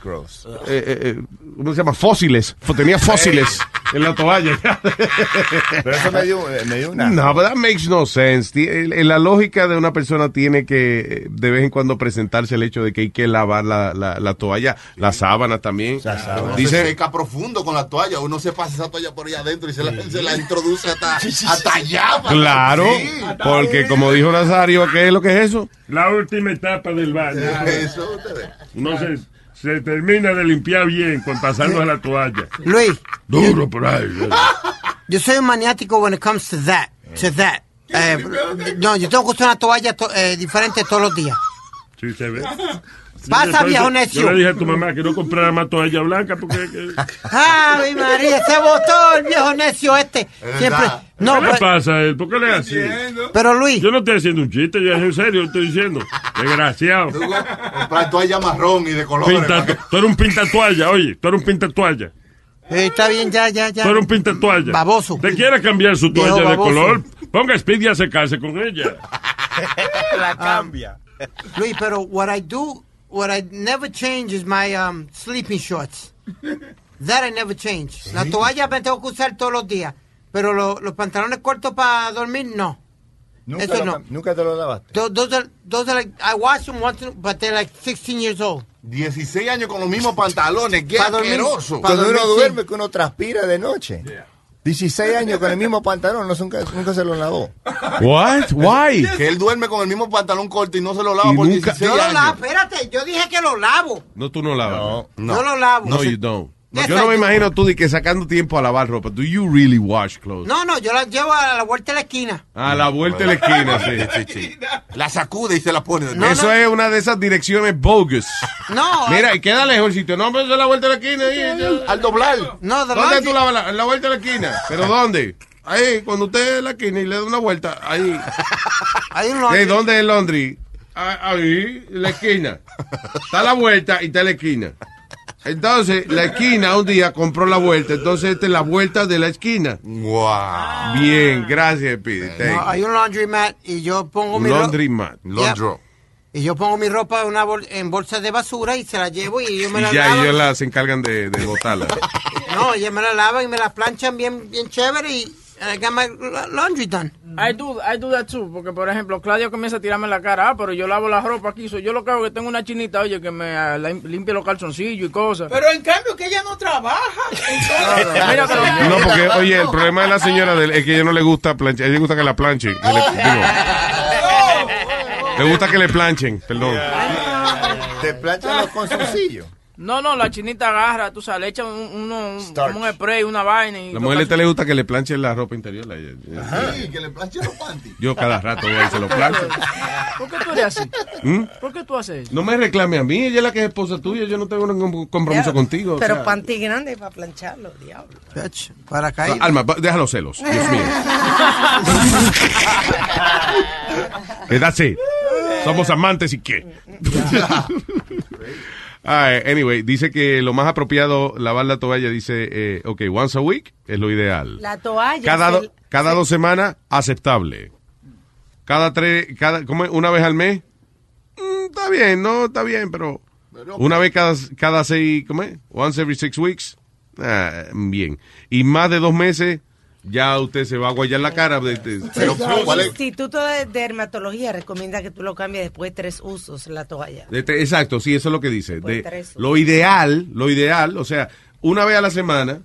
eh, eh, ¿Cómo se llama? Fósiles. Tenía <laughs> fósiles en la toalla. <laughs> Pero eso me dio, me dio una... No, but that makes no sense. La lógica de una persona tiene que eh, de vez en cuando presentarse el hecho de que hay que lavar la, la, la toalla, la sábana también. Uno se Dice, seca profundo con la toalla. Uno se pasa esa toalla por allá adentro y se la, se la introduce hasta, hasta allá. claro, Sí. porque como dijo Nazario, ¿qué es lo que es eso? La última etapa del baño. Eso, ustedes. Uno se, se termina de limpiar bien con pasarnos a la toalla. Luis, Duro por ahí. eh. yo soy un maniático when it comes to that. To that. Eh, no, yo tengo que usar una toalla to- eh, diferente todos los días. Sí, se ve. <laughs> Pasa, viejo necio. Yo le dije a tu mamá que no comprara más toalla blanca porque... que- ¡Ay, María! Se botó el viejo necio este. Siempre. No, ¿Qué le pero, pasa a él? ¿Por qué le así? pero Luis, Yo no estoy haciendo un chiste, yo es en serio, estoy diciendo. Desgraciado. Para toalla marrón y de. Pinta, tú eres un pintatoalla, oye, tú eres un pintatoalla. eh, está bien, ya, ya, ya. Tú eres un pintatoalla. Baboso. ¿Te quiere cambiar su Viejo toalla de color? Ponga Speedy a secarse con ella. <laughs> La cambia. Luis, pero what I do, what I never change is my um, sleeping shorts. That I never change. La toalla me tengo que usar todos los días. Pero lo- los pantalones cortos para dormir, no. ¿Nunca, Eso lo- no. ¿Nunca te lo lavaste? Tho- Those are, those are like, I wash them once, but they're like 16 years old. 16 años con los mismos pantalones. ¡Qué Pa' asqueroso! Pa' Cuando uno dormir, sí. duerme, que uno transpira de noche. 16 años con el mismo pantalón, no, nunca, nunca se lo lavó. What? Why? Que él duerme con el mismo pantalón corto y no se lo lava Y por nunca- 16 Yo lo lavo, años. espérate, yo dije que lo lavo. No, tú no lavas. No. Yo lo lavo. No, you don't. Yes, Yo no I me do. imagino tú de que sacando tiempo a lavar ropa. Do you really wash clothes? No, no, yo la llevo a la vuelta de la esquina. A la vuelta de la esquina, sí. <laughs> Sí, sí. La sacude y se la pone. No. Eso es una de esas direcciones bogus. <laughs> No. Mira, y queda lejos el sitio. No, pero es la vuelta de la esquina. ahí. Al doblar. No, de ¿Dónde tú lavas la, en la vuelta de la esquina? ¿Pero <laughs> dónde? Ahí, cuando usted en la esquina y le da una vuelta, ahí. Un ¿De laundry. dónde es laundry? Ah, Ahí, en la esquina. Está la vuelta y está la esquina. Entonces, la esquina un día compró la vuelta. Entonces, esta es la vuelta de la esquina. Wow. Bien, gracias, Pete. No, hay un laundromat y yo pongo mi ropa. Laundry mat. Laundro. Y yo pongo mi ropa en, una bol- en bolsas de basura y se la llevo y ellos me Y la ya lavan. ellos la, se encargan de, de botarla. <laughs> No, ellos me la lavan y me la planchan bien, bien chévere y I got my la- laundry done. I do, I do that too, porque por ejemplo, Claudia comienza a tirarme en la cara, ah, pero yo lavo la ropa aquí, so, yo lo que hago es que tengo una chinita, oye, que me ah, lim- limpia los calzoncillos y cosas. Pero en cambio que ella no trabaja. <laughs> Mira, pero- No, porque, oye, el problema de la señora de él es que a ella no le gusta planchar, a ella le gusta que la planchen. que le, digo, le gusta que le planchen, perdón. Te planchan los calzoncillos. No, no, la chinita agarra, tú sabes, le echa un, uno, un, como un spray, una vaina y... La mujer le gusta que le planchen la ropa interior. la- Sí, que le planche los panties. Yo cada rato voy y se lo plancho. ¿Por qué tú eres así? ¿Mm? ¿Por qué tú haces eso? No me reclame a mí, ella es la que es esposa tuya, yo no tengo ningún compromiso contigo. o Pero sea. panty grande para plancharlo, diablo. Para caer. Alma, va- deja los celos, Dios mío. Que that's it. Somos amantes y qué. Ay, anyway, dice que lo más apropiado lavar la toalla, dice, eh, ok, once a week es lo ideal. La toalla. Cada, do- cada dos semanas, aceptable. Cada tres, cada, ¿cómo es? Una vez al mes, Mm, está bien, no, está bien, pero una vez cada, cada seis, ¿cómo es? Once every six weeks, ah, bien. Y más de dos meses, ya usted se va a guayar la cara. de- de- el Instituto de Dermatología recomienda que tú lo cambies después de tres usos la toalla. de te- exacto, sí, eso es lo que dice. Pues De- tres. lo ideal, lo ideal, o sea, una vez a la semana,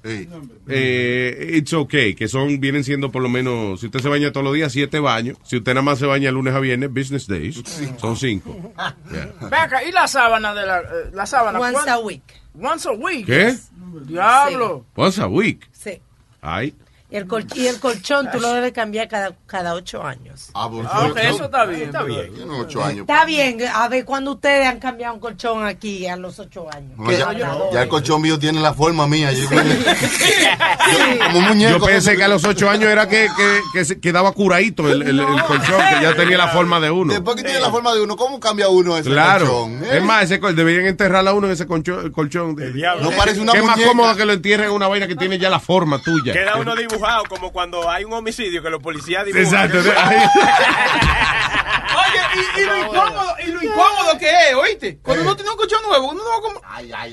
eh, it's okay, que son, vienen siendo por lo menos, si usted se baña todos los días, siete baños. Si usted nada más se baña lunes a viernes, business days, son cinco. Ven acá, ¿y la sábana de la, eh, la sábana? Once a week. Once a week. ¿Qué? Diablo. Once a week. Sí. Ay. Y el, col- y el colchón tú lo debes cambiar cada, cada ocho años. Ah, pues, Ah, ok, eso está bien. Está bien. Ocho años. Está bien, a ver cuando ustedes han cambiado un colchón aquí a los ocho años. No, ya, ya el colchón mío tiene la forma mía. Yo, como un Yo pensé que a los ocho años era que, que, quedaba curadito el, el- el colchón, que ya tenía la forma de uno. Después que tiene la forma de uno, ¿cómo cambia uno ese Claro. colchón? eh? Es más, ese col- deberían enterrar a uno en ese colchón. El colchón de- No parece una Que es más cómodo que lo entierren en una vaina que tiene ya la forma tuya. Queda uno dibujado como cuando hay un homicidio que los policías dibujan. Exacto. <laughs> Oye, y, y lo incómodo, y lo incómodo que es, ¿oíste? Cuando uno tiene un colchón nuevo, uno no va como,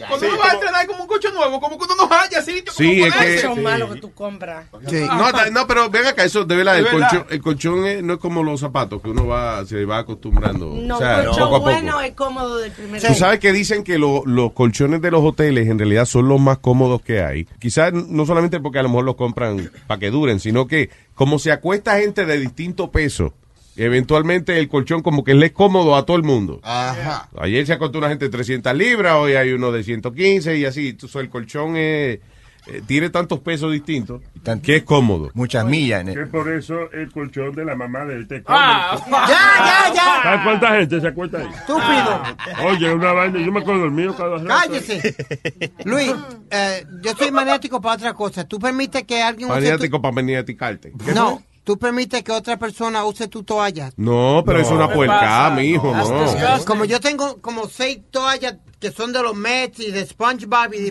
cuando Sí, uno va a entrenar como un colchón nuevo, como que uno no haya sitio. Sí, como es que-. Son malos que tú compras. No, no, pero ven acá, eso de verdad, el colchón, el colchón es- no es como los zapatos, que uno va, se va acostumbrando. No, o sea, colchón poco a poco. bueno es cómodo del primer Tú sabes que dicen que lo- los colchones de los hoteles en realidad son los más cómodos que hay. Quizás no solamente porque a lo mejor los compran para que duren, sino que como se acuesta gente de distinto peso, eventualmente el colchón como que le es cómodo a todo el mundo. Ajá. Ayer se acostó una gente de 300 libras, hoy hay uno de 115 y así. Entonces el colchón es- eh, tiene tantos pesos distintos que es cómodo. Muchas millas. Que por eso el colchón de la mamá de este Ah, ya, ya, ya. ¿Sabes cuánta gente se acuesta ahí? Estúpido. Oye, una vaina, yo me acuerdo del mío cada rato. Cállese. Luis, eh, yo soy maniático para otra cosa. ¿Tú permites que alguien use tu... Maniático para venir a ticarte. No, tú permites que otra persona use tu toalla. No, pero es una puerca, mi hijo, no. Como yo tengo como seis toallas que son de los Mets y de SpongeBob y,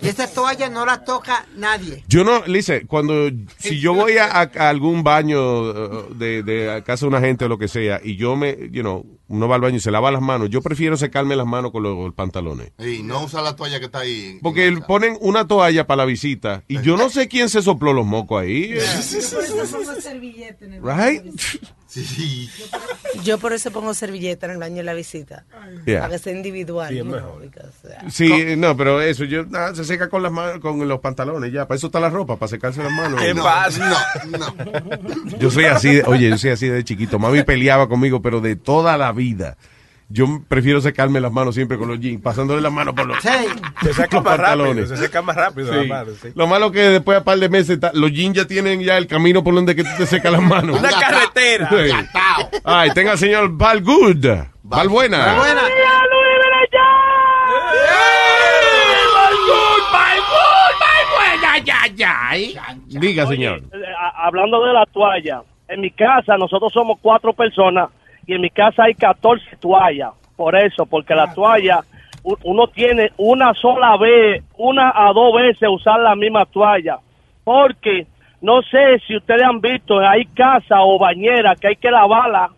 y esas toallas no las toca nadie. Yo no, Lice, cuando, si yo voy a, algún baño uh, de, de a casa de una gente o lo que sea, y yo me, you know, uno va al baño y se lava las manos, yo prefiero secarme las manos con los, pantalones. Y no usa la toalla que está ahí. Porque ponen una toalla para la visita, y yo no <laughs> sé quién se sopló los mocos ahí. Right? Sí. Yo por eso pongo servilleta en el baño de la visita. Yeah. Para que sea individual. Sí, es you know, mejor. because, Sí, no, pero eso, yo, nada, se seca con las manos, con los pantalones, ya, para eso está la ropa, para secarse las manos. ¿Qué No. pasa? No, no. Yo soy así, de- oye, yo soy así de chiquito. Mami peleaba conmigo, pero de toda la vida. Yo prefiero secarme las manos siempre con los jeans, pasándole las manos por los, Se seca los más rápido, se seca más rápido Sí. las manos, sí. Lo malo que después a par de meses los jeans ya tienen ya el camino por donde que tú te secas las manos. Una carretera. Sí. Ay, tenga señor Val Good. Val Buena. Diga, señor. Eh, hablando de la toalla, en mi casa nosotros somos cuatro personas y en mi casa hay 14 toallas. Por eso, porque la toalla, u- uno tiene una sola vez, una a dos veces usar la misma toalla. Porque no sé si ustedes han visto, hay casa o bañera que hay que lavarla,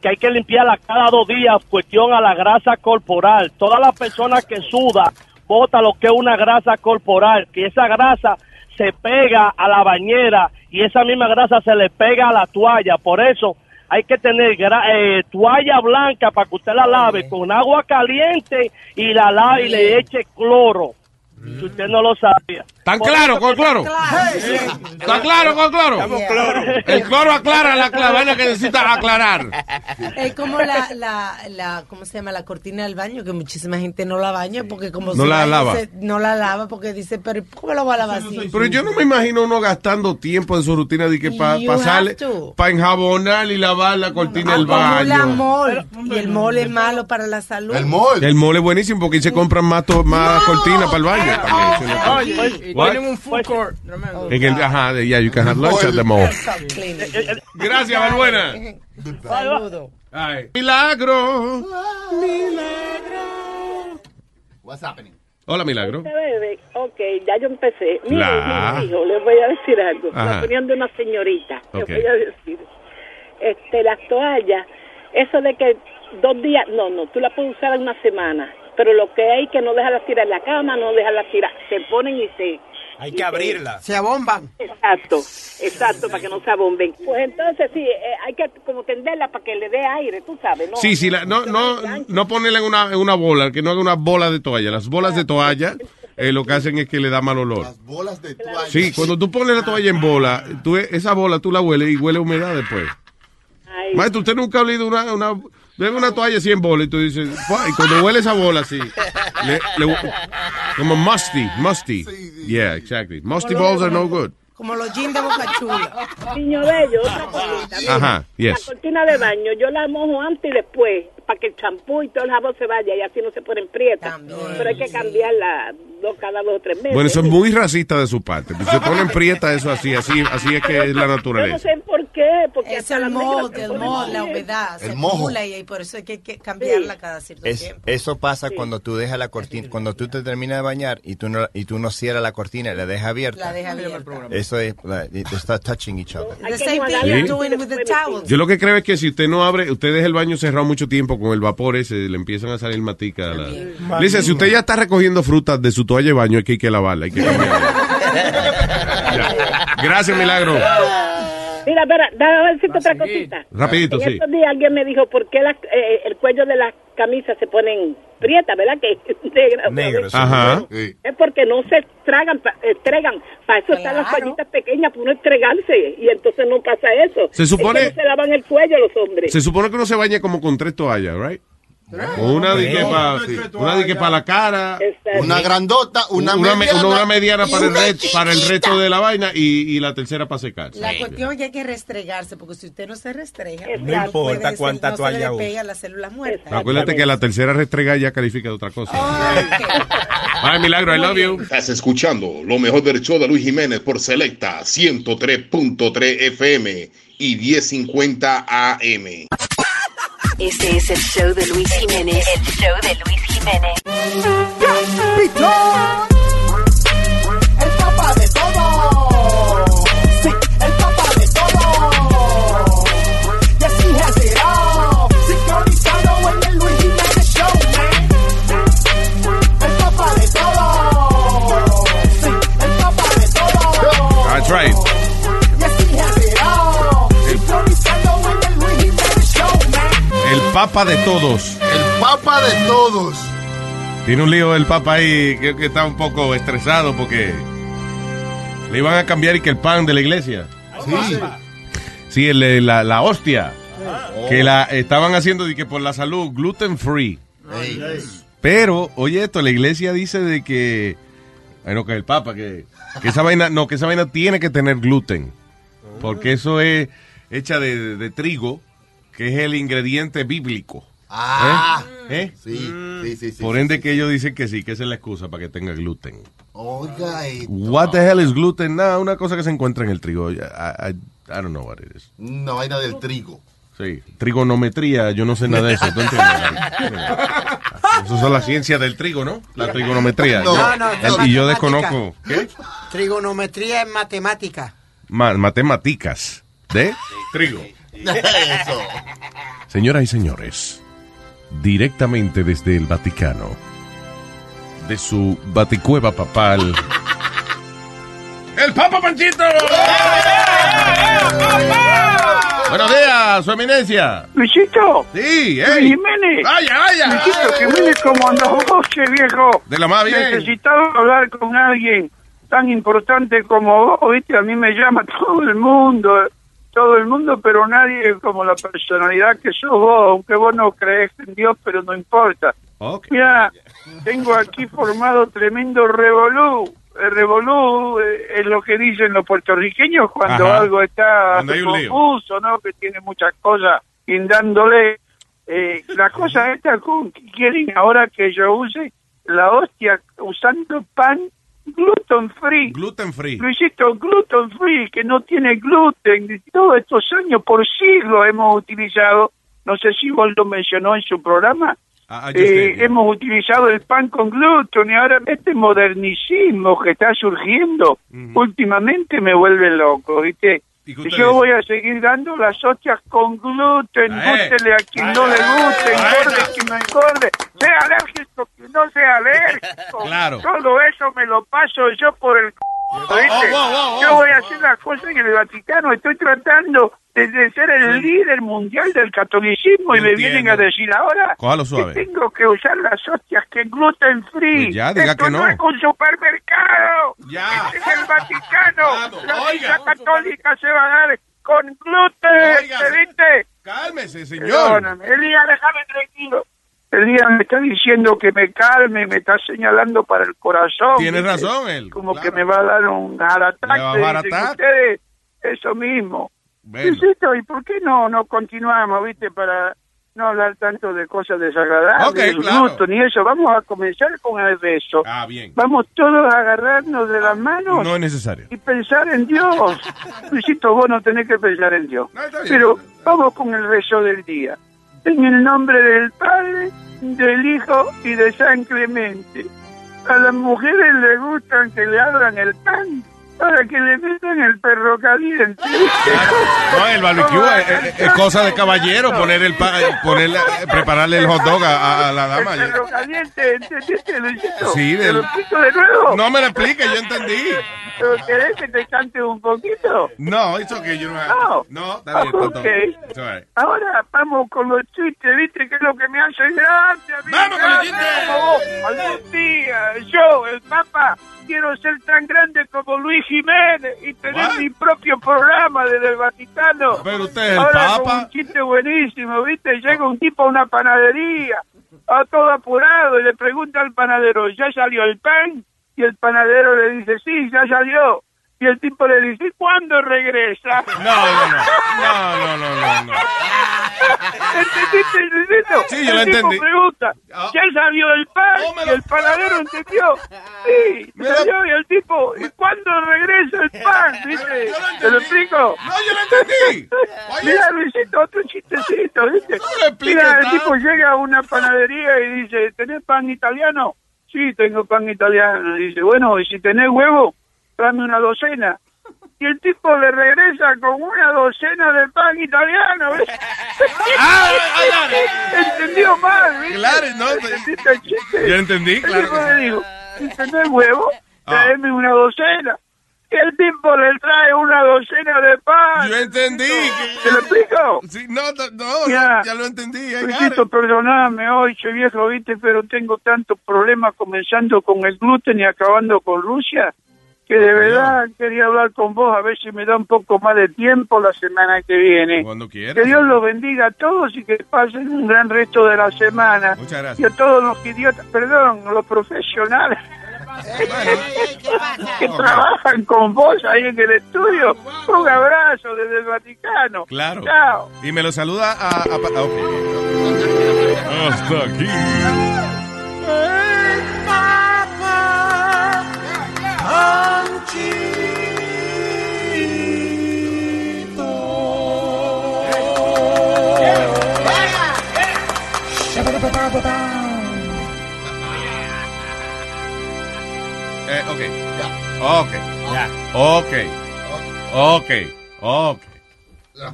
que hay que limpiarla cada dos días, cuestión a la grasa corporal. Todas las personas que sudan, bota lo que es una grasa corporal, que esa grasa se pega a la bañera y esa misma grasa se le pega a la toalla. Por eso hay que tener eh, toalla blanca para que usted la lave con agua caliente y la lave y le eche cloro. Si usted no lo sabía. ¿Tan claro con cloro? ¿Está claro con cloro? El cloro aclara la, la vaina que necesita aclarar. Es como la, la, la, ¿cómo se llama? La cortina del baño, que muchísima gente no la baña porque como No se la baña, lava. se- no la lava porque dice, pero ¿cómo lo va a lavar así? Pero yo no me imagino uno gastando tiempo en su rutina de que para pasarle, para enjabonar y lavar la cortina del Acumula baño. mol. Y el mol es malo para la salud. El mole es buenísimo porque ahí se compran más, más cortinas para el baño. Tienen un food court. En el, ajá, de, yeah, you can have lunch at the mall. Gracias, Valbuena. Saludo. Ay. Milagro. What's happening? Hola, Milagro. Este bebé, ok, ya yo empecé. Mire, La- hijo, les voy a decir algo. Ajá. La opinión de una señorita. Les voy a decir. Este, las toallas, eso de que dos días, no, no, tú la puedes usar una semana. Pero lo que hay que no dejarlas tirar en la cama, no dejarlas tirar. Se ponen y se. Hay y que se- abrirla. Se abomban. Exacto, exacto, para que no se abomben. Pues entonces sí, eh, hay que como tenderla para que le dé aire, tú sabes, ¿no? Sí, sí, la- no, no, no ponerla en una, en una bola, que no haga una bola de toalla. Las bolas de toalla eh, lo que hacen es que le da mal olor. Bolas de toalla. Sí, cuando tú pones la toalla en bola, tú, esa bola tú la hueles y huele a humedad después. Maestro, usted nunca ha olido una, una, ve una toalla así en bola y tú dices, y cuando huele esa bola así, le- le- como musty, musty. Yeah, exactly. Musty balls are no good. Como los jeans de Boca Chula. Niño bello, otra cosita. Ajá, yes. La cortina de baño, yo la mojo antes y después, para que el champú y todo el jabón se vaya y así no se ponen prietas. Pero hay que cambiarla dos, cada dos o tres meses. Bueno, eso es muy racista de su parte. Se ponen prieta eso así, así, así es que es la Yo no naturaleza. sé por qué, porque Es el se el moho, la humedad. Se El mojo. acumula y por eso hay que, que cambiarla cada cierto Es- tiempo. eso pasa cuando tú dejas la cortina, cuando tú te terminas de bañar y tú no, y tú no cierras la cortina y la dejas abierta. La deja abierta. Eso es, está touching each other. The same thing you're doing with the towels. Yo lo que creo es que si usted no abre, usted deja el baño cerrado mucho tiempo con el vapor ese, le empiezan a salir matica. a La... Dice, si usted ya está recogiendo frutas de su toalla de baño, es que hay que lavarla, hay que <laughs> cambiarla. Gracias, Milagro. Mira, espera, déjame decirte otra cosita. Rapidito, en sí. estos días alguien me dijo, ¿por qué eh, el cuello de las camisas se ponen prietas, verdad? Que <laughs> negras. Negros, Ajá. Es porque no se tragan, pa- estregan. Para eso están las toallitas pequeñas, para uno estregarse. Y entonces no pasa eso. Se supone- Es que no se lavan el cuello los hombres. Se supone que uno se baña como con tres toallas, right? Una de que para una de que para la cara, Una grandota, una, una, me- mediana, una mediana para el, una re- para el resto de la vaina y, y la tercera para secarse. La cuestión es que hay que restregarse, porque si usted no se restrega, No importa cuánta no toalla se le pega las células muertas. Acuérdate que la tercera restregada ya califica de otra cosa. Ay, Milagro, I love you. Estás escuchando lo mejor del show de Luis Jiménez por Selecta 103.3 FM y 1050 AM. Este es el show de Luis Jiménez. El show de Luis Jiménez. El papá de todo. Sí, el papá de todo. Yes, he has it all. Sincronizado en el Luis Jiménez Show, man. El papá de todo. Sí, el papá de todo. That's right. El papa de todos. El papa de todos. Tiene un lío el papa ahí que, que está un poco estresado porque le iban a cambiar y que el pan de la iglesia. Sí. Sí, el- la, la hostia. Que la estaban haciendo de que por la salud, gluten free. Pero, oye esto, la iglesia dice de que, bueno, que el papa, que, que esa vaina, no, que esa vaina tiene que tener gluten. Porque eso es hecha de, de trigo, que es el ingrediente bíblico. Ah. ¿Eh? Sí, sí, sí, sí. Por ende que ellos dicen que sí, que esa es la excusa para que tenga gluten. Oiga, y- What the hell is gluten? Nada, una cosa que se encuentra en el trigo. I, I, I don't know what it is. Una vaina del trigo. Sí, trigonometría, yo no sé nada de eso, ¿tú entiendes? <laughs> Eso son las ciencias del trigo, ¿no? La trigonometría. No, Yo- no, el- no, y yo desconozco. ¿Qué? Trigonometría es matemática. Ma- matemáticas. ¿De? Trigo. Eso. Señoras y señores, directamente desde el Vaticano, de su baticueva papal, ¡El Papa Panchito! Buenos días, su eminencia. Luisito. Sí, Luis ey. Jiménez. Vaya, vaya. Luisito, que mire cómo andamos, che, viejo. De la más bien. Necesitaba hablar con alguien tan importante como vos, viste, a mí me llama todo el mundo, todo el mundo, pero nadie como la personalidad que sos vos, aunque vos no crees en Dios, pero no importa. Mira, tengo aquí formado tremendo revolú. El revolú eh, es lo que dicen los puertorriqueños cuando Ajá. algo está confuso, ¿no? Que tiene muchas cosas guindándole. Eh, la cosa esta con que quieren ahora que yo use la hostia usando pan gluten free. Gluten free. Luisito, gluten free, que no tiene gluten. Todos estos años, por siglos hemos utilizado, no sé si vos lo mencionó en su programa, Ah, yo eh, hemos utilizado el pan con gluten y ahora este modernicismo que está surgiendo últimamente me vuelve loco, ¿viste? Y yo voy a seguir dando las hostias con gluten, eh. gústele a quien no le guste, engorde quien no engorde, sea alérgico quien no sea alérgico. Claro. Todo eso me lo paso yo por el... oh, oh, oh. Yo voy a hacer las cosas en el Vaticano, estoy tratando de, ser el líder mundial del catolicismo y me Entiendo. vienen a decir ahora que tengo que usar las hostias que gluten free. Pues ya, diga Esto que no. es un supermercado. Ya. Este es el Vaticano. <laughs> la misa católica se va a dar con gluten. Oiga. ¿te viste? Cálmese, señor. Perdóname. Elías, déjame tranquilo. Elías me está diciendo que me calme, me está señalando para el corazón. Tiene razón él, Como que me va a dar un heart attack. Le va a dicen abaratar. ustedes eso mismo. Bueno. Luisito, ¿y por qué no, no continuamos, viste, para no hablar tanto de cosas desagradables, Ok, del claro. gusto, ni eso? Vamos a comenzar con el beso. Ah, bien. Vamos todos a agarrarnos de las manos No es necesario. y pensar en Dios. <laughs> Luisito, vos no tenés que pensar en Dios. bien. Pero vamos con el beso del día. En el nombre del Padre, del Hijo y de San Clemente. A las mujeres les gustan que le abran el pan para que le metan el perro caliente. <laughs> No, el barbecue es, cosa de caballero poner el pa- ponerle, prepararle el hot dog a, la dama. El perro caliente, ¿entendiste, Luisito? Sí, ¿Te del- lo explico de nuevo? No me lo explique, yo entendí. ¿Pero querés que te cante un poquito? No, eso que yo no. No. No, está bien, está Ok. todo. It's all right. Ahora vamos con los chistes, ¿viste? Que es lo que me hace gracia. ¡Vamos con los chistes! Algún día, yo, el Papa, quiero ser tan grande como Luis Jiménez y tener What? mi propio programa desde el Vaticano. Pero usted es el Ahora con un chiste buenísimo, ¿viste? Llega un tipo a una panadería, a todo apurado, y le pregunta al panadero, ¿ya salió el pan? Y el panadero le dice, sí, ya salió. Y el tipo le dice, ¿cuándo regresa? No, no, no. No, no, no, no, no. ¿Entendiste, Luisito? Sí, yo lo entendí. pregunta, Ah. ¿ya salió el pan? Y el panadero entendió. Sí, salió y el tipo, ¿y cuándo regresa el pan? ¿Viste? ¿Te lo explico? No, yo lo entendí. Mira, Luisito, otro chistecito, ¿viste? Mira, el tipo llega a una panadería y dice, ¿tenés pan italiano? Sí, tengo pan italiano. Dice, bueno, y si tenés huevo, dame una docena. Y el tipo le regresa con una docena de pan italiano. ¿ves? <laughs> Entendió mal, ¿viste? Claro, no, ¿Entendiste el chiste? Yo entendí, El claro tipo que le dijo, si tenés huevo, tráeme una docena. Y el tipo le trae una docena de pan. Yo entendí. ¿Te lo explico? Sí, no, no, no, Ya. ya lo entendí. Got Luisito, it. perdoname hoy, che viejo, viste, pero tengo tantos problemas comenzando con el gluten y acabando con Rusia, que de verdad quería hablar con vos a ver si me da un poco más de tiempo la semana que viene. Cuando quiera. Que Dios los bendiga a todos y que pasen un gran resto de la semana. Muchas Y gracias. a todos los idiotas, perdón, los profesionales <laughs> que trabajan con vos ahí en el estudio. Un abrazo desde el Vaticano. Claro. Chao. Y me lo saluda a... a- ah, ok. <laughs> Hasta aquí. Eh, ok. Ok. Ok. Ok. Ok. No,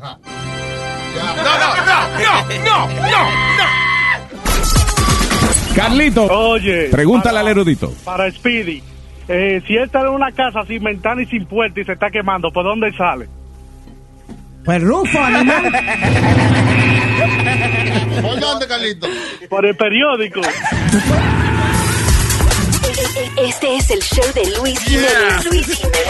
no, no, no, no, no. Carlito. Oye. Pregúntale para- al erudito. Para Speedy. Eh, si él está en una casa sin ventana y sin puerta y se está quemando, ¿por dónde sale? Pues Rufo, animal. <laughs> ¿Por dónde, Carlito? Por el periódico. Este es el show de Luis Jiménez. Luis Jiménez.